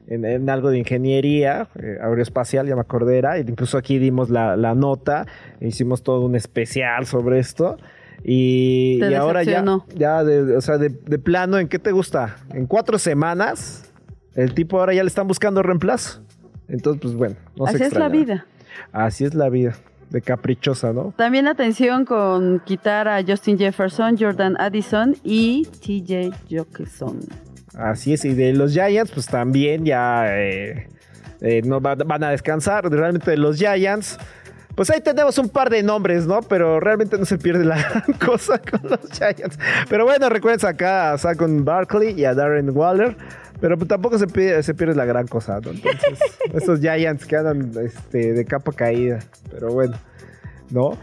en- en algo de ingeniería eh, aeroespacial, ya me acordé, era, incluso aquí dimos la, la nota, hicimos todo un especial sobre esto. Y, ahora ya, ya de, o sea, de, de plano, ¿en qué te gusta? En cuatro semanas, el tipo ahora ya le están buscando reemplazo. Entonces, pues bueno, no se Así es la vida. Así es la vida, de caprichosa, ¿no? También atención con quitar a Justin Jefferson, Jordan Addison y TJ Jokeson. Así es, y de los Giants, pues también ya eh, eh, no va- van a descansar. Realmente de los Giants, pues ahí tenemos un par de nombres, ¿no? Pero realmente no se pierde la gran [LAUGHS] cosa con los Giants. Pero bueno, recuerden acá a Saquon Barkley y a Darren Waller. Pero pues tampoco se pierde, se pierde la gran cosa, ¿no? Entonces, [LAUGHS] esos Giants que andan este, de capa caída. Pero bueno, ¿no?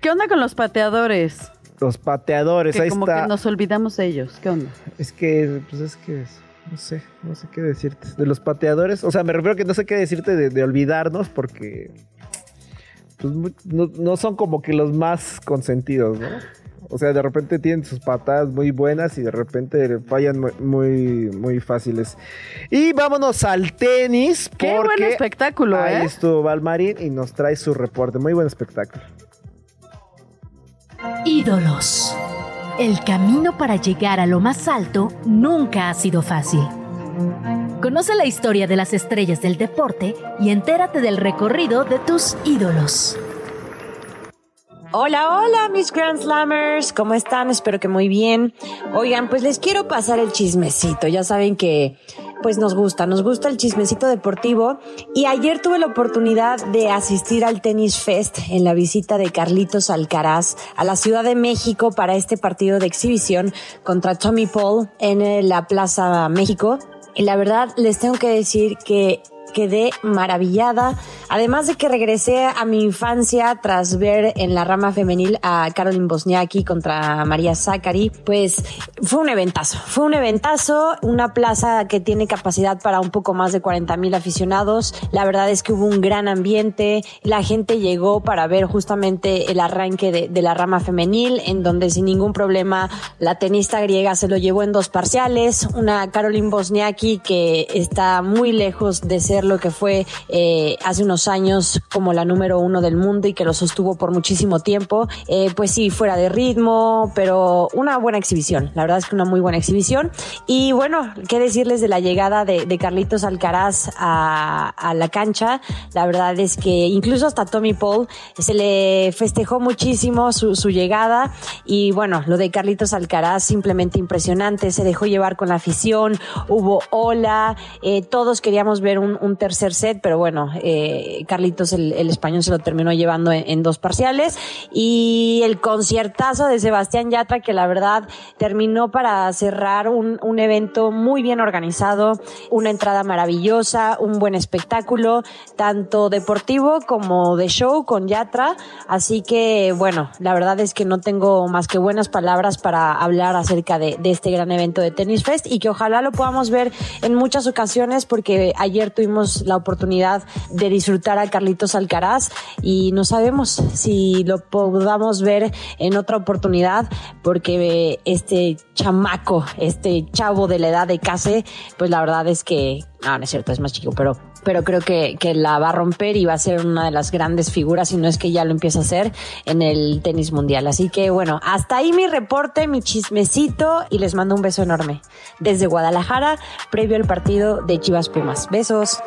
¿Qué onda con los pateadores? Los pateadores, Que ahí como está. que nos olvidamos de ellos. ¿Qué onda? Es que, pues es que, no sé, no sé qué decirte. De los pateadores, o sea, me refiero que no sé qué decirte de, de olvidarnos porque pues, no, no son como que los más consentidos, ¿no? O sea, de repente tienen sus patadas muy buenas y de repente fallan mu- muy, muy fáciles. Y vámonos al tenis. Qué porque buen espectáculo, Ahí ¿eh? estuvo Valmarín y nos trae su reporte. Muy buen espectáculo. Ídolos. El camino para llegar a lo más alto nunca ha sido fácil. Conoce la historia de las estrellas del deporte y entérate del recorrido de tus ídolos. Hola, hola, mis Grand Slammers, ¿cómo están? Espero que muy bien. Oigan, pues les quiero pasar el chismecito. Ya saben que, pues nos gusta, nos gusta el chismecito deportivo. Y ayer tuve la oportunidad de asistir al Tennis Fest en la visita de Carlitos Alcaraz a la Ciudad de México para este partido de exhibición contra Tommy Paul en eh, la Plaza México. Y la verdad, les tengo que decir que quedé maravillada. Además de que regresé a mi infancia tras ver en la rama femenil a Caroline Bosniaki contra María Zachary, pues fue un eventazo. Fue un eventazo, una plaza que tiene capacidad para un poco más de 40 mil aficionados. La verdad es que hubo un gran ambiente. La gente llegó para ver justamente el arranque de, de la rama femenil, en donde sin ningún problema la tenista griega se lo llevó en dos parciales. Una Caroline Bosniaki que está muy lejos de ser lo que fue eh, hace unos años como la número uno del mundo y que lo sostuvo por muchísimo tiempo. Eh, pues sí, fuera de ritmo, pero una buena exhibición. La verdad es que una muy buena exhibición. Y bueno, qué decirles de la llegada de, de Carlitos Alcaraz a, a la cancha. La verdad es que incluso hasta Tommy Paul se le festejó muchísimo su, su llegada. Y bueno, lo de Carlitos Alcaraz simplemente impresionante. Se dejó llevar con la afición. Hubo ola. eh, todos queríamos ver un, un un tercer set, pero bueno, eh, Carlitos el, el español se lo terminó llevando en, en dos parciales. Y el conciertazo de Sebastián Yatra que la verdad terminó para cerrar un, un evento muy bien organizado, una entrada maravillosa, un buen espectáculo, tanto deportivo como de show con Yatra, así que bueno, la verdad es que no tengo más que buenas palabras para hablar acerca de, de este gran evento de Tennis Fest y que ojalá lo podamos ver en muchas ocasiones porque ayer tuvimos la oportunidad de disfrutar a Carlitos Alcaraz y no sabemos si lo podamos ver en otra oportunidad porque este chamaco, este chavo de la edad de Case, pues la verdad es que, no, no es cierto, es más chico, pero pero creo que, que la va a romper y va a ser una de las grandes figuras, si no es que ya lo empieza a hacer en el tenis mundial. Así que bueno, hasta ahí mi reporte, mi chismecito y les mando un beso enorme desde Guadalajara, previo al partido de Chivas Pumas. Besos.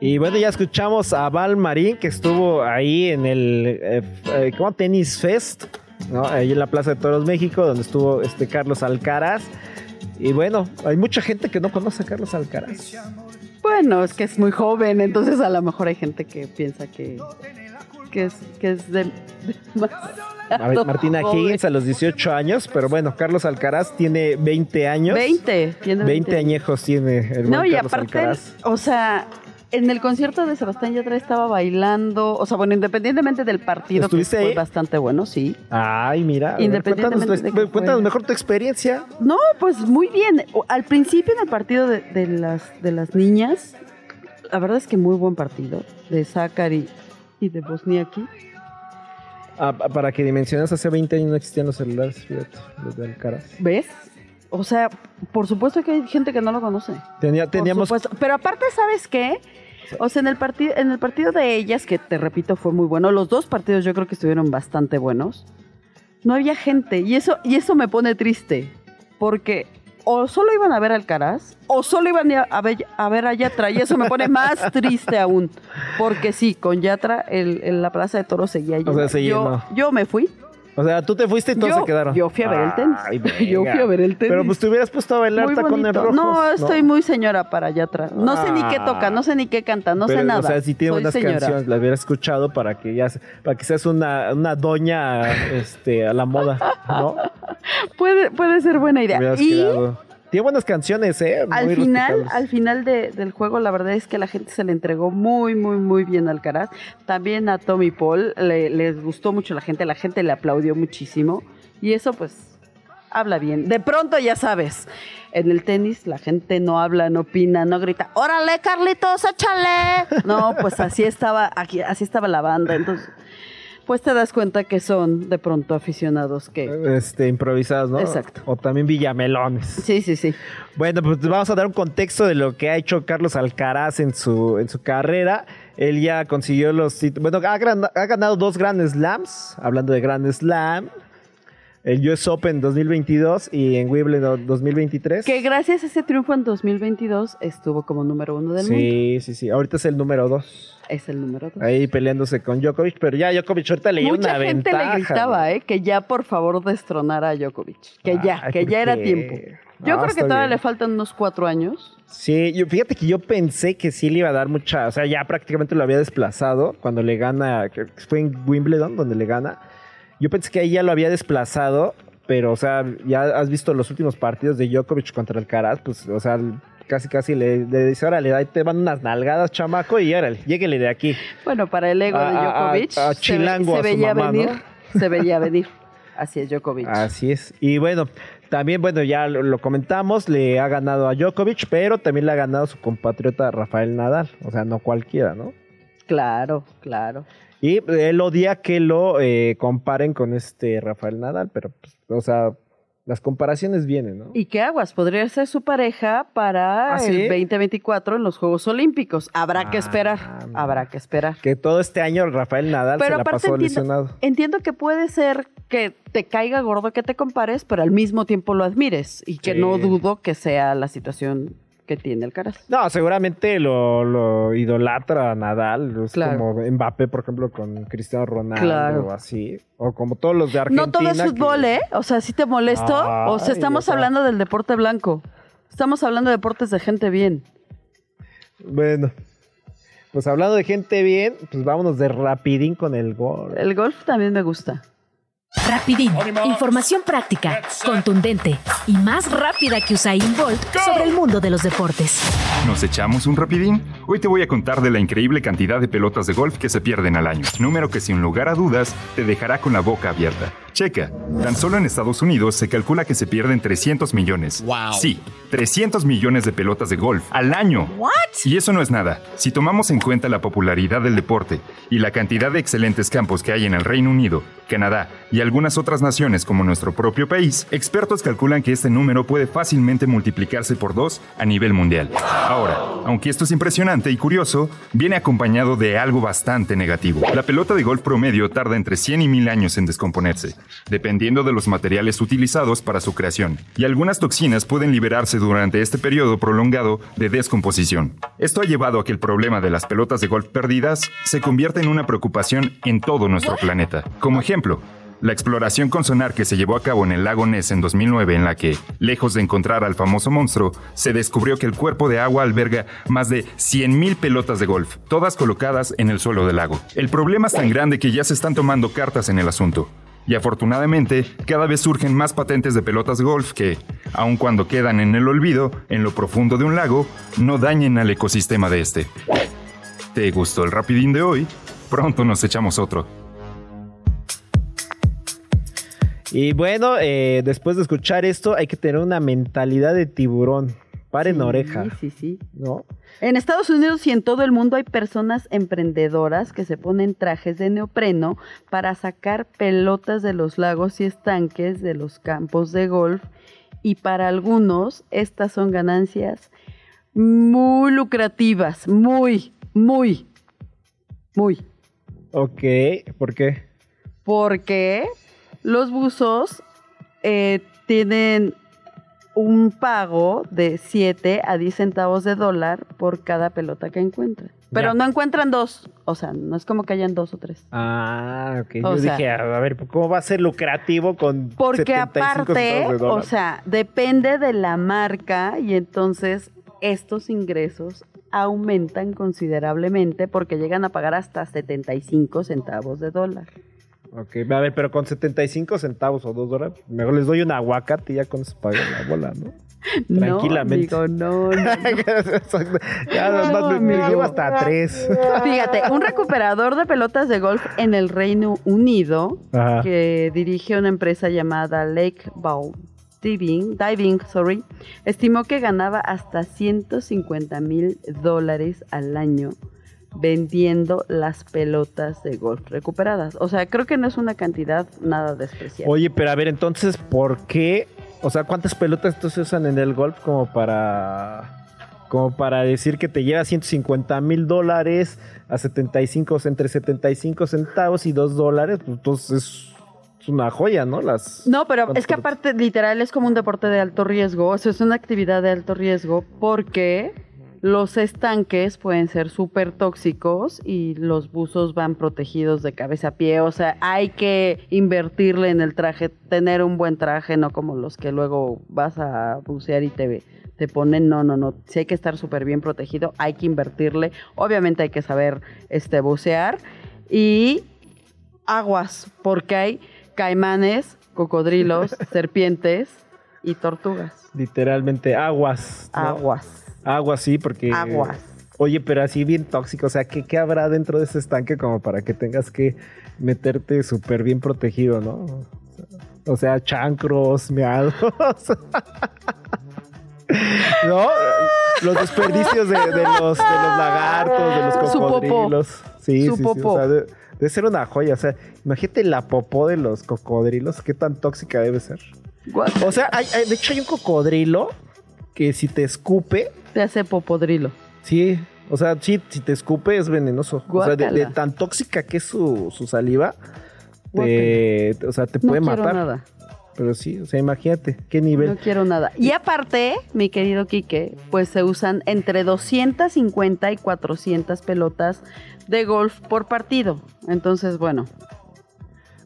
Y bueno, ya escuchamos a Val Marín, que estuvo ahí en el eh, eh, ¿cómo? Tennis Fest, ¿no? Ahí en la Plaza de Toros México, donde estuvo este Carlos Alcaraz. Y bueno, hay mucha gente que no conoce a Carlos Alcaraz. Bueno, es que es muy joven, entonces a lo mejor hay gente que piensa que, que, es, que es de... de A ver, Martina. Higgins a los 18 años, pero bueno, Carlos Alcaraz tiene 20 años. 20, tiene 20 añejos tiene el No, buen y Carlos aparte, Alcaraz. o sea, en el concierto de Sebastián Yatra estaba bailando, o sea, bueno, independientemente del partido, que ¿Estuviste fue ahí? bastante bueno, sí. Ay, mira. Independientemente cuéntanos, de cuéntanos mejor tu experiencia. No, pues muy bien. Al principio en el partido de, de las, de las niñas, la verdad es que muy buen partido, de Zachary y de Bosniaki. Ah, pa- para que dimensiones, hace 20 años no existían los celulares, fíjate, los de Alcaraz. ¿Ves? O sea, por supuesto que hay gente que no lo conoce. Tenía, teníamos. Pero aparte, ¿sabes qué? O sea, en el partido, en el partido de ellas, que te repito, fue muy bueno, los dos partidos yo creo que estuvieron bastante buenos. No había gente. Y eso, y eso me pone triste. Porque o solo iban a ver Alcaraz, o solo iban a ver, a ver a Yatra. Y eso me pone más [LAUGHS] triste aún. Porque sí, con Yatra, el, en la plaza de toros seguía llena. sea, se yo, yo me fui. O sea, tú te fuiste y todos Yo- se quedaron. yo fui a ver el tenis. Ay, [LAUGHS] Yo fui a ver el tenis. Pero pues te hubieras puesto a bailar tacones rojos. No, estoy muy señora para allá atrás. No sé ni qué toca, no sé ni qué canta, no Pero, sé nada. O sea, si tiene Soy unas señora. canciones, las hubieras escuchado para que ya se- para que seas una, una doña este, a la moda, ¿no? [LAUGHS] Puede, puede ser buena idea. Y quedado. Tiene buenas canciones, ¿eh? al final, al final de- del juego, la verdad es que la gente se le entregó muy, muy, muy bien a Alcaraz. También a Tommy Paul le- les gustó mucho la gente, la gente le aplaudió muchísimo. Y eso, pues, habla bien. De pronto, ya sabes, en el tenis la gente no habla, no opina, no grita, ¡Órale, Carlitos, échale! No, pues así estaba, aquí, así estaba la banda. Entonces, pues te das cuenta que son de pronto aficionados que. Este, improvisadas, ¿no? Exacto. O también villamelones. Sí, sí, sí. Bueno, pues vamos a dar un contexto de lo que ha hecho Carlos Alcaraz en su, en su carrera. Él ya consiguió los. Bueno, ha ganado dos Grand Slams. Hablando de Grand Slam. El US Open 2022 y en Wimbledon 2023. Que gracias a ese triunfo en 2022 estuvo como número uno del mundo. Sí, sí, sí. Ahorita es el número dos. Es el número dos. Ahí peleándose con Djokovic. Pero ya Djokovic ahorita le dio Mucha una gente ventaja. le gritaba. ¿eh? Que ya por favor destronara a Djokovic. Que ya, Ay, que ¿por ya era tiempo. Yo No, creo que todavía bien. le faltan unos cuatro años. Sí, yo, fíjate que yo pensé que sí le iba a dar mucha, o sea, ya prácticamente lo había desplazado cuando le gana, fue en Wimbledon donde le gana. Yo pensé que ahí ya lo había desplazado, pero, o sea, ya has visto los últimos partidos de Djokovic contra Alcaraz, pues, o sea, casi casi le, le dice, órale, ahí te van unas nalgadas, chamaco, y órale, lléguele de aquí. Bueno, para el ego A- de Djokovic a- a se, ve- Chilango se veía mamá, venir. ¿no? Se veía venir. Así es Djokovic. Así es. Y bueno, también, bueno, ya lo, lo comentamos, le ha ganado a Djokovic, pero también le ha ganado su compatriota Rafael Nadal, o sea, no cualquiera, ¿no? Claro, claro. Y él odia que lo eh, comparen con este Rafael Nadal, pero, pues, o sea, las comparaciones vienen, ¿no? ¿Y qué aguas? Podría ser su pareja para ¿Ah, sí? el 2024 en los Juegos Olímpicos. Habrá que Ah, esperar. Habrá que esperar. Que todo este año Rafael Nadal Pero se la pasó entiendo, lesionado. entiendo que puede ser que te caiga gordo que te compares, pero al mismo tiempo lo admires. Y que Sí. no dudo que sea la situación que tiene Alcaraz. No, seguramente lo, lo idolatra a Nadal. Es Claro. como Mbappé, por ejemplo, con Cristiano Ronaldo Claro. o así. O como todos los de Argentina. No todo es que- fútbol, ¿eh? O sea, si te molesto. o sea, estamos o sea. hablando del deporte blanco. Estamos hablando de deportes de gente bien. Bueno, pues hablando de gente bien, pues vámonos de rapidín con el gol. El golf también me gusta. Rapidín, información práctica, contundente y más rápida que Usain Bolt sobre el mundo de los deportes. ¿Nos echamos un rapidín? Hoy te voy a contar de la increíble cantidad de pelotas de golf que se pierden al año, número que sin lugar a dudas te dejará con la boca abierta. Checa, tan solo en Estados Unidos se calcula que se pierden 300 millones. Wow. Sí, 300 millones de pelotas de golf al año. ¿What? Y eso no es nada. Si tomamos en cuenta la popularidad del deporte y la cantidad de excelentes campos que hay en el Reino Unido, Canadá y algunas otras naciones como nuestro propio país, expertos calculan que este número puede fácilmente multiplicarse por dos a nivel mundial. Ahora, aunque esto es impresionante y curioso, viene acompañado de algo bastante negativo. La pelota de golf promedio tarda entre 100 y 1000 años en descomponerse, dependiendo de los materiales utilizados para su creación, y algunas toxinas pueden liberarse durante este periodo prolongado de descomposición. Esto ha llevado a que el problema de las pelotas de golf perdidas se convierta en una preocupación en todo nuestro planeta. Como ejemplo, la exploración con sonar que se llevó a cabo en el lago Ness en 2009 en la que, lejos de encontrar al famoso monstruo, se descubrió que el cuerpo de agua alberga más de 100.000 pelotas de golf, todas colocadas en el suelo del lago. El problema es tan grande que ya se están tomando cartas en el asunto. Y afortunadamente, cada vez surgen más patentes de pelotas de golf que, aun cuando quedan en el olvido, en lo profundo de un lago, no dañen al ecosistema de este. ¿Te gustó el rapidín de hoy? Pronto nos echamos otro. Y bueno, eh, después de escuchar esto, hay que tener una mentalidad de tiburón. Paren Sí, oreja. Sí, sí. ¿No? En Estados Unidos y en todo el mundo hay personas emprendedoras que se ponen trajes de neopreno para sacar pelotas de los lagos y estanques de los campos de golf y para algunos estas son ganancias muy lucrativas, muy, muy, muy. Ok, ¿por qué? Porque los buzos eh, tienen un pago de 7 a 10 centavos de dólar por cada pelota que encuentran. Pero Ya. no encuentran dos. O sea, no es como que hayan dos o tres. Ah, ok. O Yo sea- dije, a ver, ¿cómo va a ser lucrativo con Porque 75 aparte, de o sea, depende de la marca y entonces estos ingresos aumentan considerablemente porque llegan a pagar hasta 75 centavos de dólar. Ok, a ver, pero con 75 centavos o 2 dólares, mejor les doy un aguacate y ya con eso pagan la bola, ¿no? [LAUGHS] Tranquilamente. No, amigo, no, no, no. [LAUGHS] ya, además, me, me llevo hasta 3. [LAUGHS] Fíjate, un recuperador de pelotas de golf en el Reino Unido Ajá. que dirige una empresa llamada Lake Bow Diving, Diving sorry, estimó que ganaba hasta 150 mil dólares al año vendiendo las pelotas de golf recuperadas. O sea, creo que no es una cantidad nada despreciable. Oye, pero a ver, entonces, ¿por qué? O sea, ¿cuántas pelotas entonces usan en el golf como para como para decir que te lleva 150 mil dólares a 75, entre 75 centavos y 2 dólares? Pues entonces es una joya, ¿no? Las No, pero ¿cuántas es que aparte, literal, es como un deporte de alto riesgo. O sea, es una actividad de alto riesgo porque los estanques pueden ser súper tóxicos y los buzos van protegidos de cabeza a pie. O sea, hay que invertirle en el traje, tener un buen traje, no como los que luego vas a bucear y te, te ponen. No, no, no. Si hay que estar súper bien protegido, hay que invertirle. Obviamente hay que saber este, bucear. Y aguas, porque hay caimanes, cocodrilos, [LAUGHS] serpientes y tortugas. Literalmente aguas. ¿no? Aguas. Aguas, sí, porque... Aguas. Oye, pero así bien tóxico, o sea, ¿qué, qué habrá dentro de ese estanque como para que tengas que meterte súper bien protegido, ¿no? O sea, chancros, meados. [LAUGHS] ¿No? Los desperdicios de, de los, de los lagartos, de los Su cocodrilos. Sí, Su sí, sí, popó. o sea, de- debe ser una joya. O sea, imagínate la popó de los cocodrilos, qué tan tóxica debe ser. O sea, hay- hay- de hecho hay un cocodrilo que si te escupe, Te hace popodrilo. Sí, o sea, sí, si te escupe es venenoso. O sea, de, tan tóxica que es su, su saliva, te, o sea, te No puede quiero matar. nada. Pero sí, o sea, imagínate qué nivel. No quiero nada. Y aparte, mi querido Quique, pues se usan entre 250 y 400 pelotas de golf por partido. Entonces, bueno,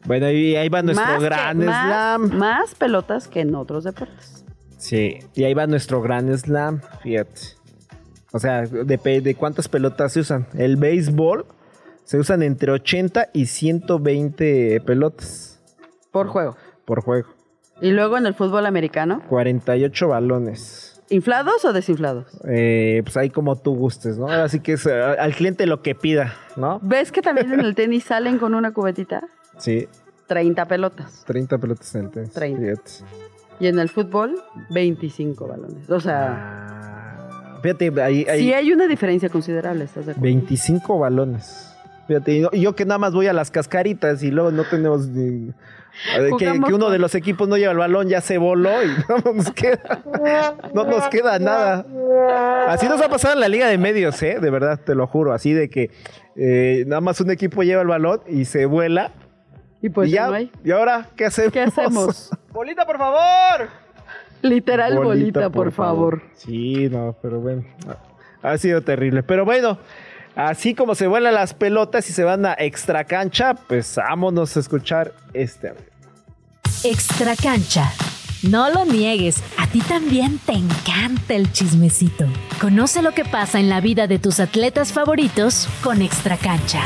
Bueno, y ahí va nuestro más, que- gran más- slam. más pelotas que en otros deportes. Sí, y ahí va nuestro gran slam, fíjate. O sea, de, de cuántas pelotas se usan. El béisbol se usan entre 80 y 120 pelotas Por juego. por juego. Y luego en el fútbol americano, 48 balones. ¿inflados o desinflados? Eh, pues ahí como tú gustes, ¿no? Así que es eh, al cliente lo que pida, ¿no? ¿Ves que también en el tenis salen con una cubetita? Sí, 30 pelotas. 30 pelotas en el tenis. 30. Fíjate. Y en el fútbol, 25 balones. O sea, Ah, fíjate, ahí, ahí sí hay una diferencia considerable, ¿estás de acuerdo? 25 balones. Fíjate, yo, que nada más voy a las cascaritas y luego no tenemos ni- que, uno de los equipos no lleva el balón, ya se voló y [LAUGHS] no nos queda, no nos queda nada. Así nos ha pasado en la Liga de Medios, ¿eh? De verdad, te lo juro. Así de que eh, nada más un equipo lleva el balón y se vuela. Y pues y ya ya, no hay. ¿y ahora qué hacemos? ¿Qué hacemos? [LAUGHS] ¡Bolita, por favor! Literal bolita, por, favor. Sí, no, pero bueno. Ha sido terrible. Pero bueno, así como se vuelan las pelotas y se van a extra cancha, pues vámonos a escuchar este. Extra cancha. No lo niegues, a ti también te encanta el chismecito. Conoce lo que pasa en la vida de tus atletas favoritos con Extra cancha.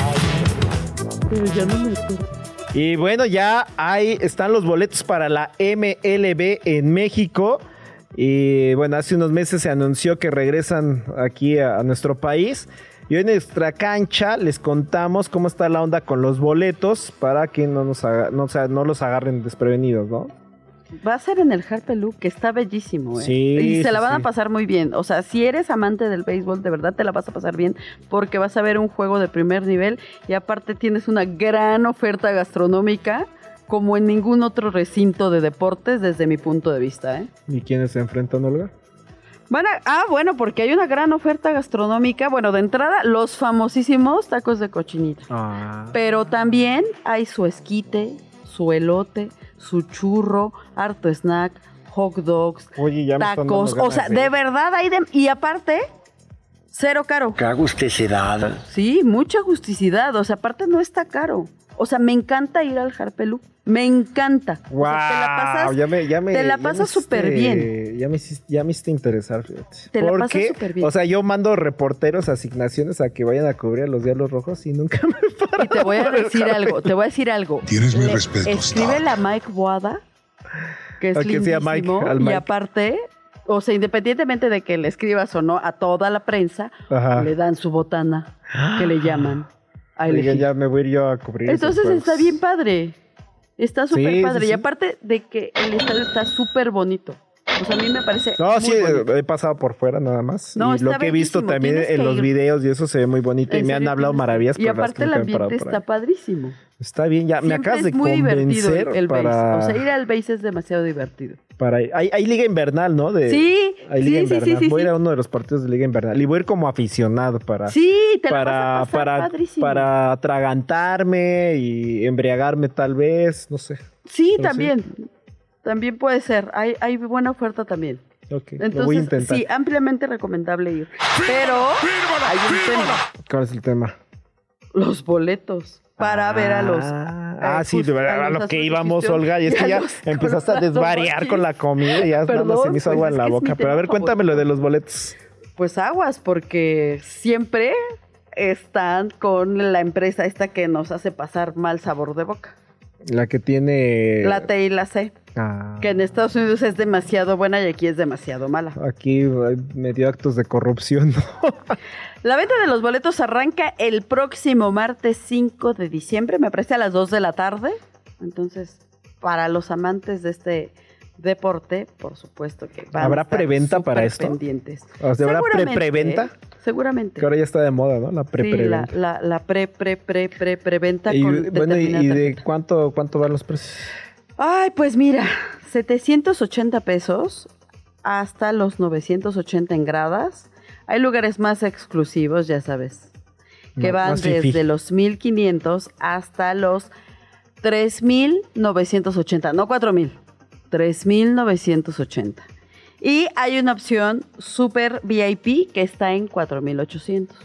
Pero ya no me. Y bueno, ya ahí están los boletos para la MLB en México. Y bueno, hace unos meses se anunció que regresan aquí a, nuestro país. Y hoy en nuestra cancha les contamos cómo está la onda con los boletos para que no, nos no, no los agarren desprevenidos, ¿no? Va a ser en el Harpelú, que está bellísimo, ¿eh? Sí, y se la van sí. a pasar muy bien. O sea, si eres amante del béisbol, de verdad te la vas a pasar bien, porque vas a ver un juego de primer nivel y aparte tienes una gran oferta gastronómica, como en ningún otro recinto de deportes, desde mi punto de vista, ¿eh? ¿Y quiénes se enfrentan, Olga? Van a- ah, bueno, porque hay una gran oferta gastronómica. Bueno, de entrada, los famosísimos tacos de cochinita. Ah. Pero también hay su esquite, su elote, su churro, harto snack, hot dogs, Oye, ya tacos. O sea, de verdad hay de... Y aparte, cero caro. ¿Qué agusticidad? Sí, mucha agusticidad. O sea, aparte no está caro. O sea, me encanta ir al Harpelú. Me encanta. O ¡Wow! sea, te la pasas, ya me, ya me- te la pasas súper bien. Ya me, hiciste- ya me hiciste interesar, fíjate. Te la pasas Porque, súper bien. O sea, yo mando reporteros, asignaciones a que vayan a cubrir a los Diablos Rojos y nunca [LAUGHS] me Y te voy a decir algo, te voy a decir algo. Tienes mis Le- respetos, Escribe la Mike Boada, que es que sea Mike, lindísimo, al y Mike. aparte, o sea, independientemente de que le escribas o no a toda la prensa, Ajá. le dan su botana, que le llaman [GASPS] a ya me voy a ir yo a cubrir. Entonces está bien padre. Está súper Sí, sí, padre. sí. Y aparte de que el estadio está súper bonito. O sea, a mí me parece. No, muy sí, bonito. he pasado por fuera nada más. No, y lo que he visto también en los videos y eso se ve muy bonito. Y me han hablado maravillas. Y aparte el ambiente está padrísimo. Está bien, ya me acabas de es muy convencer el, el para, base. O sea, ir al base es demasiado divertido. para ir. Hay, hay liga invernal, ¿no? De, Sí, hay sí, liga sí, sí, invernal. sí, voy a ir a uno de los partidos de liga invernal y voy a ir como aficionado para Sí, te la para vas a pasar para padrísimo. para atragantarme y embriagarme tal vez, no sé. Sí, Pero también. También puede ser. Hay, hay buena oferta también. Ok, lo voy a Entonces, intentar. sí, ampliamente recomendable ir. Pero hay un tema. ¿Cuál es el tema? Los boletos para ver a los... Ah, eh, sí, de verdad, a lo que íbamos, [LAUGHS] Olga, y es que ya [LAUGHS] empezaste a desvariar con la comida y ya nada más se me hizo Perdón, agua pues en la boca. Pero a ver, cuéntame lo de los boletos. Pues aguas, porque siempre están con la empresa esta que nos hace pasar mal sabor de boca. La que tiene... La T y la C. Ah, Que en Estados Unidos es demasiado buena y aquí es demasiado mala. aquí hay medio actos de corrupción. ¿no? [LAUGHS] La venta de los boletos arranca el próximo martes 5 de diciembre, me parece a las 2 de la tarde. Entonces, para los amantes de este deporte, por supuesto que van ¿Habrá a estar preventa para esto? pendientes. O sea, ¿habrá pre-preventa? ¿eh? Seguramente. Que ahora ya está de moda, ¿no? La Sí, la, pre-preventa. la, la pre, pre, pre, pre, preventa y, con bueno, ¿y, de cuánto, cuánto van los precios? Ay, pues mira, 780 pesos hasta los 980 en gradas. Hay lugares más exclusivos, ya sabes, que van desde los 1500 hasta los 3980, no 4000, 3980. Y hay una opción super VIP que está en 4800.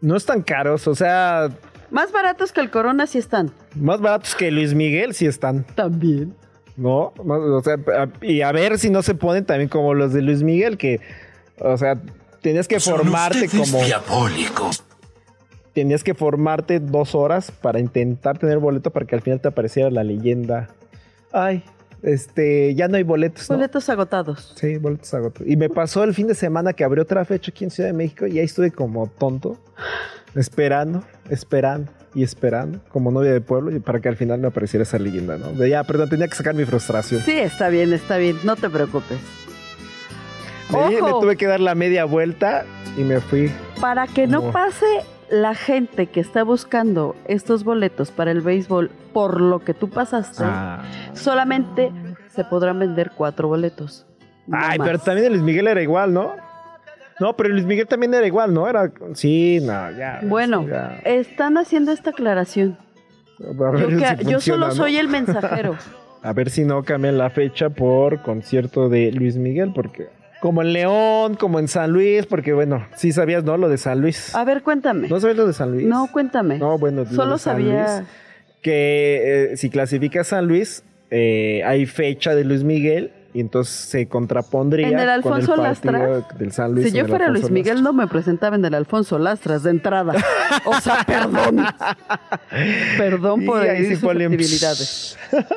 No están caros, o sea, Más baratos que el Corona sí están. Más baratos que Luis Miguel sí están. También. ¿no? O sea, y a ver si no se ponen también como los de Luis Miguel, que, o sea, tenías que formarte como... diabólico. Tenías que formarte dos horas para intentar tener boleto para que al final te apareciera la leyenda. Ay, este, ya no hay boletos. ¿no? Boletos agotados. Sí, boletos agotados. Y me pasó el fin de semana que abrió otra fecha aquí en Ciudad de México y ahí estuve como tonto, esperando, esperando y esperando, como novia de pueblo, y para que al final me apareciera esa leyenda, ¿no? De ya, perdón, tenía que sacar mi frustración. Sí, está bien, está bien, no te preocupes. Me, me Ojo. tuve que dar la media vuelta y me fui. Para que no Como- pase la gente que está buscando estos boletos para el béisbol por lo que tú pasaste, Ah. solamente se podrán vender cuatro boletos. no Ay, más. pero también el Luis Miguel era igual, ¿no? No, pero Luis Miguel también era igual, ¿no? Era. Sí, no, ya. Bueno, ya. están haciendo esta aclaración. Yo, si que- yo funciona, solo ¿no? soy el mensajero. [LAUGHS] A ver si no cambian la fecha por concierto de Luis Miguel, porque. Como en León, como en San Luis, porque bueno, sí sabías, ¿no? Lo de San Luis. A ver, cuéntame. ¿No sabes lo de San Luis? No, cuéntame. No, bueno, lo Solo de San sabía. Luis, que eh, si clasifica San Luis, eh, hay fecha de Luis Miguel y entonces se contrapondría En el Alfonso con el Lastra, del San Luis. Si yo fuera Luis Miguel, no me presentaba en el Alfonso Lastras de entrada. O sea, [LAUGHS] perdón. Perdón por ahí susceptibilidades. [LAUGHS]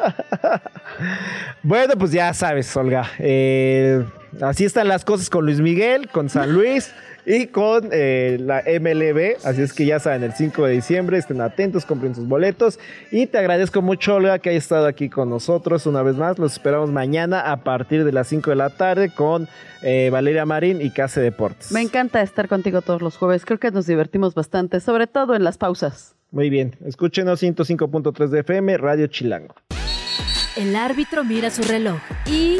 Bueno, pues ya sabes, Olga. eh, así están las cosas con Luis Miguel, con San Luis y con eh, la MLB. Así es que ya saben, el 5 de diciembre estén atentos, compren sus boletos. Y te agradezco mucho, Olga, que hayas estado aquí con nosotros una vez más. Los esperamos mañana a partir de las 5 de la tarde con eh, Valeria Marín y Case Deportes. Me encanta estar contigo todos los jueves. Creo que nos divertimos bastante, sobre todo en las pausas. Muy bien, escúchenos 105.3 de FM, Radio Chilango. El árbitro mira su reloj y...